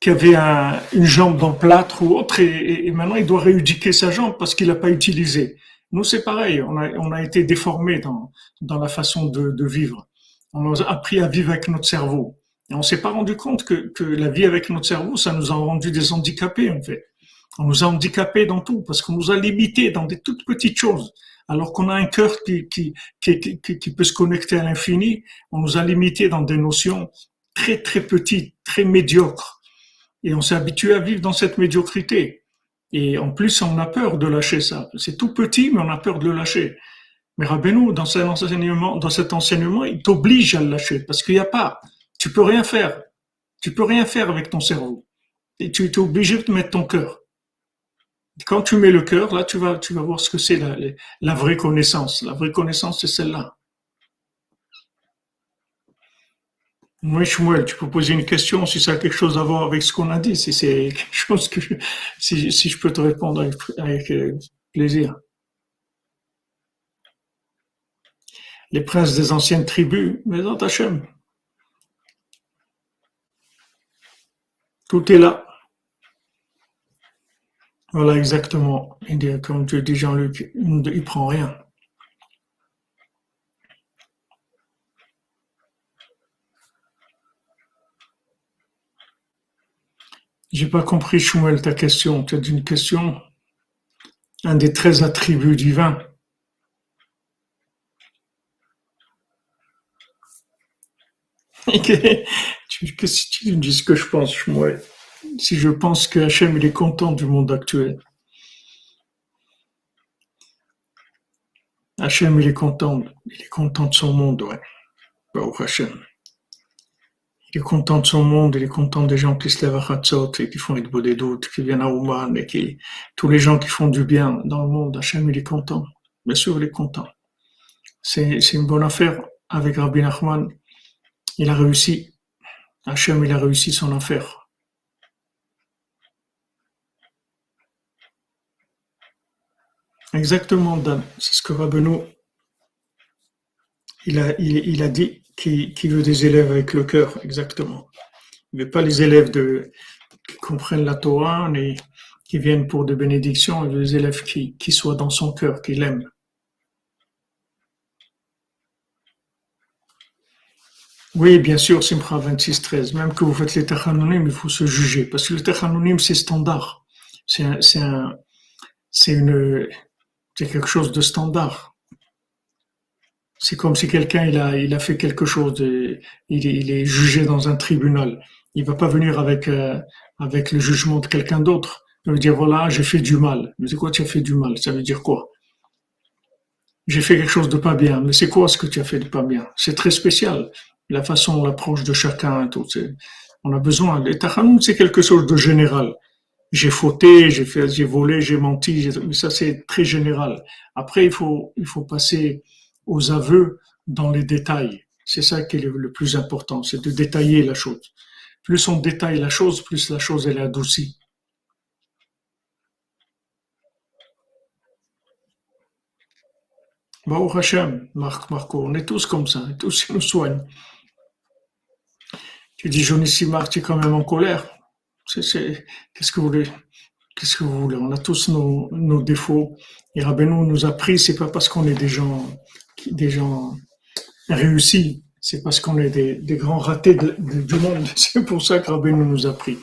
[SPEAKER 1] qui avait une jambe le plâtre ou autre, et, maintenant il doit rééduquer sa jambe parce qu'il n'a pas utilisé. Nous, c'est pareil, on a, on a été déformés dans, dans la façon de, de vivre. On a appris à vivre avec notre cerveau. Et on s'est pas rendu compte que, que la vie avec notre cerveau, ça nous a rendu des handicapés, en fait. On nous a handicapés dans tout, parce qu'on nous a limités dans des toutes petites choses. Alors qu'on a un cœur qui, qui, qui, qui, qui peut se connecter à l'infini, on nous a limités dans des notions très, très petites, très médiocres et on s'est habitué à vivre dans cette médiocrité. Et en plus, on a peur de lâcher ça. C'est tout petit, mais on a peur de le lâcher. Mais Rabbeinu, dans cet enseignement, dans cet enseignement, il t'oblige à le lâcher parce qu'il n'y a pas. Tu peux rien faire. Tu peux rien faire avec ton cerveau. Et tu es obligé de mettre ton cœur. Quand tu mets le cœur, là, tu vas, tu vas voir ce que c'est la, la vraie connaissance. La vraie connaissance, c'est celle-là. Shmuel, tu peux poser une question si ça a quelque chose à voir avec ce qu'on a dit, si c'est quelque chose que je, si, je peux te répondre avec, euh, plaisir. Les princes des anciennes tribus, mais dans Hachem. Tout est là. Voilà exactement. Comme tu dis Jean-Luc, il ne prend rien. J'ai pas compris, Shmuel, ta question. Tu as une question. Un des treize attributs divins. que si tu dis ce que je pense, Shmuel. Si je pense que Hachem, il est content du monde actuel. Hachem, il est content. Il est content de son monde, ouais. Bah, Hachem. Il est content de son monde, il est content des gens qui se lèvent à Hatzot et qui font des doutes, qui viennent à Ouman et qui, tous les gens qui font du bien dans le monde. Hachem, il est content. Bien sûr, il est content. C'est, une bonne affaire avec Rabbi Nachman. Il a réussi. Hachem, il a réussi son affaire. Exactement, Dan. C'est ce que Rabbeinu, il, il a dit qui, veut des élèves avec le cœur, exactement. Il veut pas les élèves de, qui comprennent la Torah et qui viennent pour des bénédictions, il veut des élèves qui, qui soient dans son cœur, qui l'aiment. Oui, bien sûr, Simcha 26, 13. Même que vous faites les Tachanonim, il faut se juger. Parce que le Tachanonim, c'est standard. C'est un, c'est un, c'est une, c'est quelque chose de standard. C'est comme si quelqu'un il a, il a fait quelque chose, il, est jugé dans un tribunal. Il va pas venir avec, euh, avec le jugement de quelqu'un d'autre. Il va dire voilà, j'ai fait du mal. Mais c'est quoi tu as fait du mal? Ça veut dire quoi? J'ai fait quelque chose de pas bien. Mais c'est quoi ce que tu as fait de pas bien? C'est très spécial. la façon, l'approche de chacun, tout. On a besoin. Les c'est quelque chose de général. J'ai fauté, j'ai fait, j'ai volé, j'ai menti, mais ça c'est très général. Après, il faut, il faut passer aux aveux dans les détails. C'est ça qui est le, plus important, c'est de détailler la chose. Plus on détaille la chose, plus la chose elle est adoucie. Bon, Hachem, Marc, Marco, on est tous comme ça, tous ils nous soignent. Tu dis, Marc, tu es quand même en colère. qu'est-ce que vous voulez? Qu'est-ce que vous voulez? On a tous nos, nos défauts. Et Rabbeinu nous a pris, c'est pas parce qu'on est des gens, des gens réussis, c'est parce qu'on est des, grands ratés du monde. C'est pour ça que Rabbeinu nous a pris.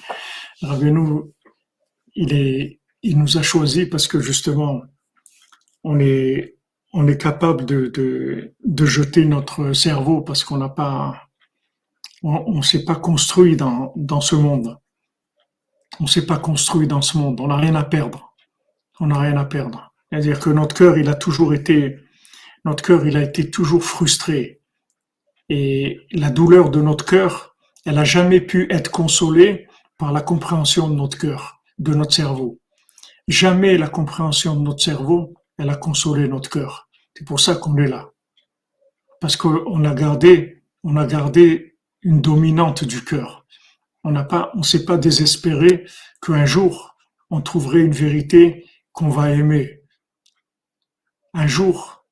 [SPEAKER 1] Rabbeinu, il il nous a choisi parce que justement, on est, on est capable de, de, de jeter notre cerveau parce qu'on n'a pas, on ne s'est pas construit dans, dans ce monde. On s'est pas construit dans ce monde. On n'a rien à perdre. On n'a rien à perdre. C'est-à-dire que notre cœur, il a toujours été, notre cœur, il a été toujours frustré. Et la douleur de notre cœur, elle a jamais pu être consolée par la compréhension de notre cœur, de notre cerveau. Jamais la compréhension de notre cerveau, elle a consolé notre cœur. C'est pour ça qu'on est là. Parce qu'on a gardé, on a gardé une dominante du cœur. On n'a pas, on s'est pas désespéré qu'un jour on trouverait une vérité qu'on va aimer. Un jour,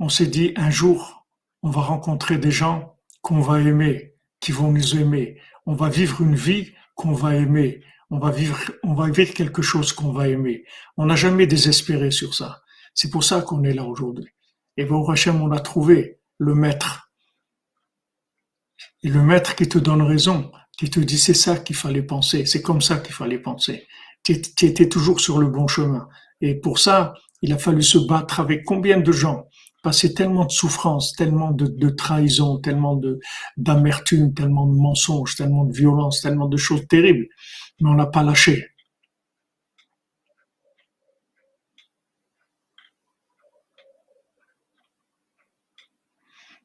[SPEAKER 1] on s'est dit un jour, on va rencontrer des gens qu'on va aimer, qui vont nous aimer. On va vivre une vie qu'on va aimer. On va vivre, on va vivre quelque chose qu'on va aimer. On n'a jamais désespéré sur ça. C'est pour ça qu'on est là aujourd'hui. Et au Hachem, on a trouvé le maître. Et le maître qui te donne raison, qui te dit c'est ça qu'il fallait penser, c'est comme ça qu'il fallait penser. Tu étais toujours sur le bon chemin. Et pour ça, il a fallu se battre avec combien de gens, passer tellement de souffrances, tellement de, de trahison, tellement d'amertume, tellement de mensonges, tellement de violence, tellement de choses terribles. Mais on n'a pas lâché.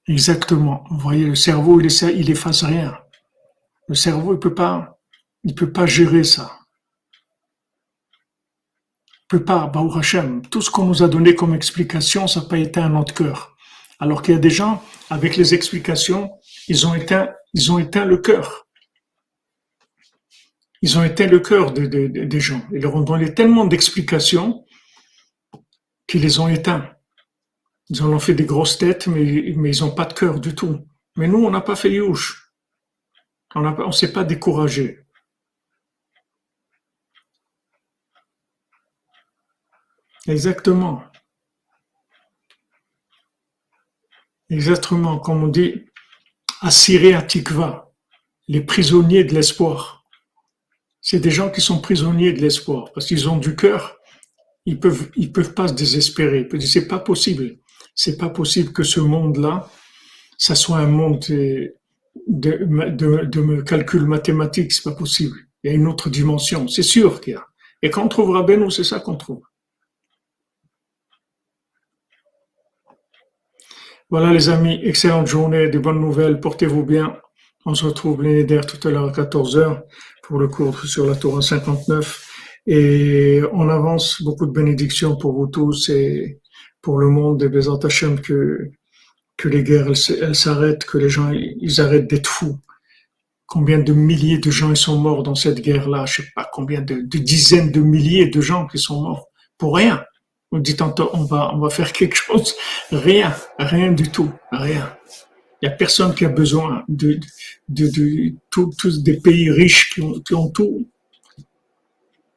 [SPEAKER 1] Exactement. Vous voyez, le cerveau, il, il efface rien. Le cerveau, il peut peut pas gérer ça. Pas, Baou Hashem. Tout ce qu'on nous a donné comme explication, ça n'a pas éteint notre cœur. Alors qu'il y a des gens, avec les explications, ils ont éteint, ils ont éteint le cœur. Ils ont éteint le cœur des gens. Ils leur ont donné tellement d'explications qu'ils les ont éteints. Ils en ont fait des grosses têtes, mais, mais ils n'ont pas de cœur du tout. Mais nous, on n'a pas fait youch. On ne s'est pas découragé. Exactement. Exactement, comme on dit, Assiré à Tikva, les prisonniers de l'espoir. C'est des gens qui sont prisonniers de l'espoir parce qu'ils ont du cœur. Ils peuvent, ils peuvent pas se désespérer. Ils c'est pas possible c'est pas possible que ce monde-là, ça soit un monde de, de, de, calcul mathématique, c'est pas possible. Il y a une autre dimension, c'est sûr qu'il y a. Et quand on trouvera Beno, c'est ça qu'on trouve. Voilà les amis, excellente journée, de bonnes nouvelles, portez-vous bien. On se retrouve dernière tout à l'heure à 14h pour le cours sur la Torah 59. Et on avance, beaucoup de bénédictions pour vous tous et pour le monde des Bézant que, que les guerres elles, s'arrêtent, que les gens ils arrêtent d'être fous. Combien de milliers de gens ils sont morts dans cette guerre-là? Je sais pas combien de, dizaines de milliers de gens qui sont morts pour rien. On dit tantôt on va on va faire quelque chose, rien, rien du tout, rien. Il y a personne qui a besoin de de, de, tous des pays riches qui ont, qui tout.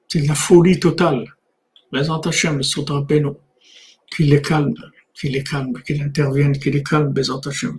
[SPEAKER 1] C'est la folie totale. Bézant Hachem, le qu'il les calme, qu'il les calme, qu'il intervienne, qu'il les calme, Bezat Hashem.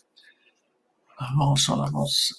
[SPEAKER 1] Avance, on avance.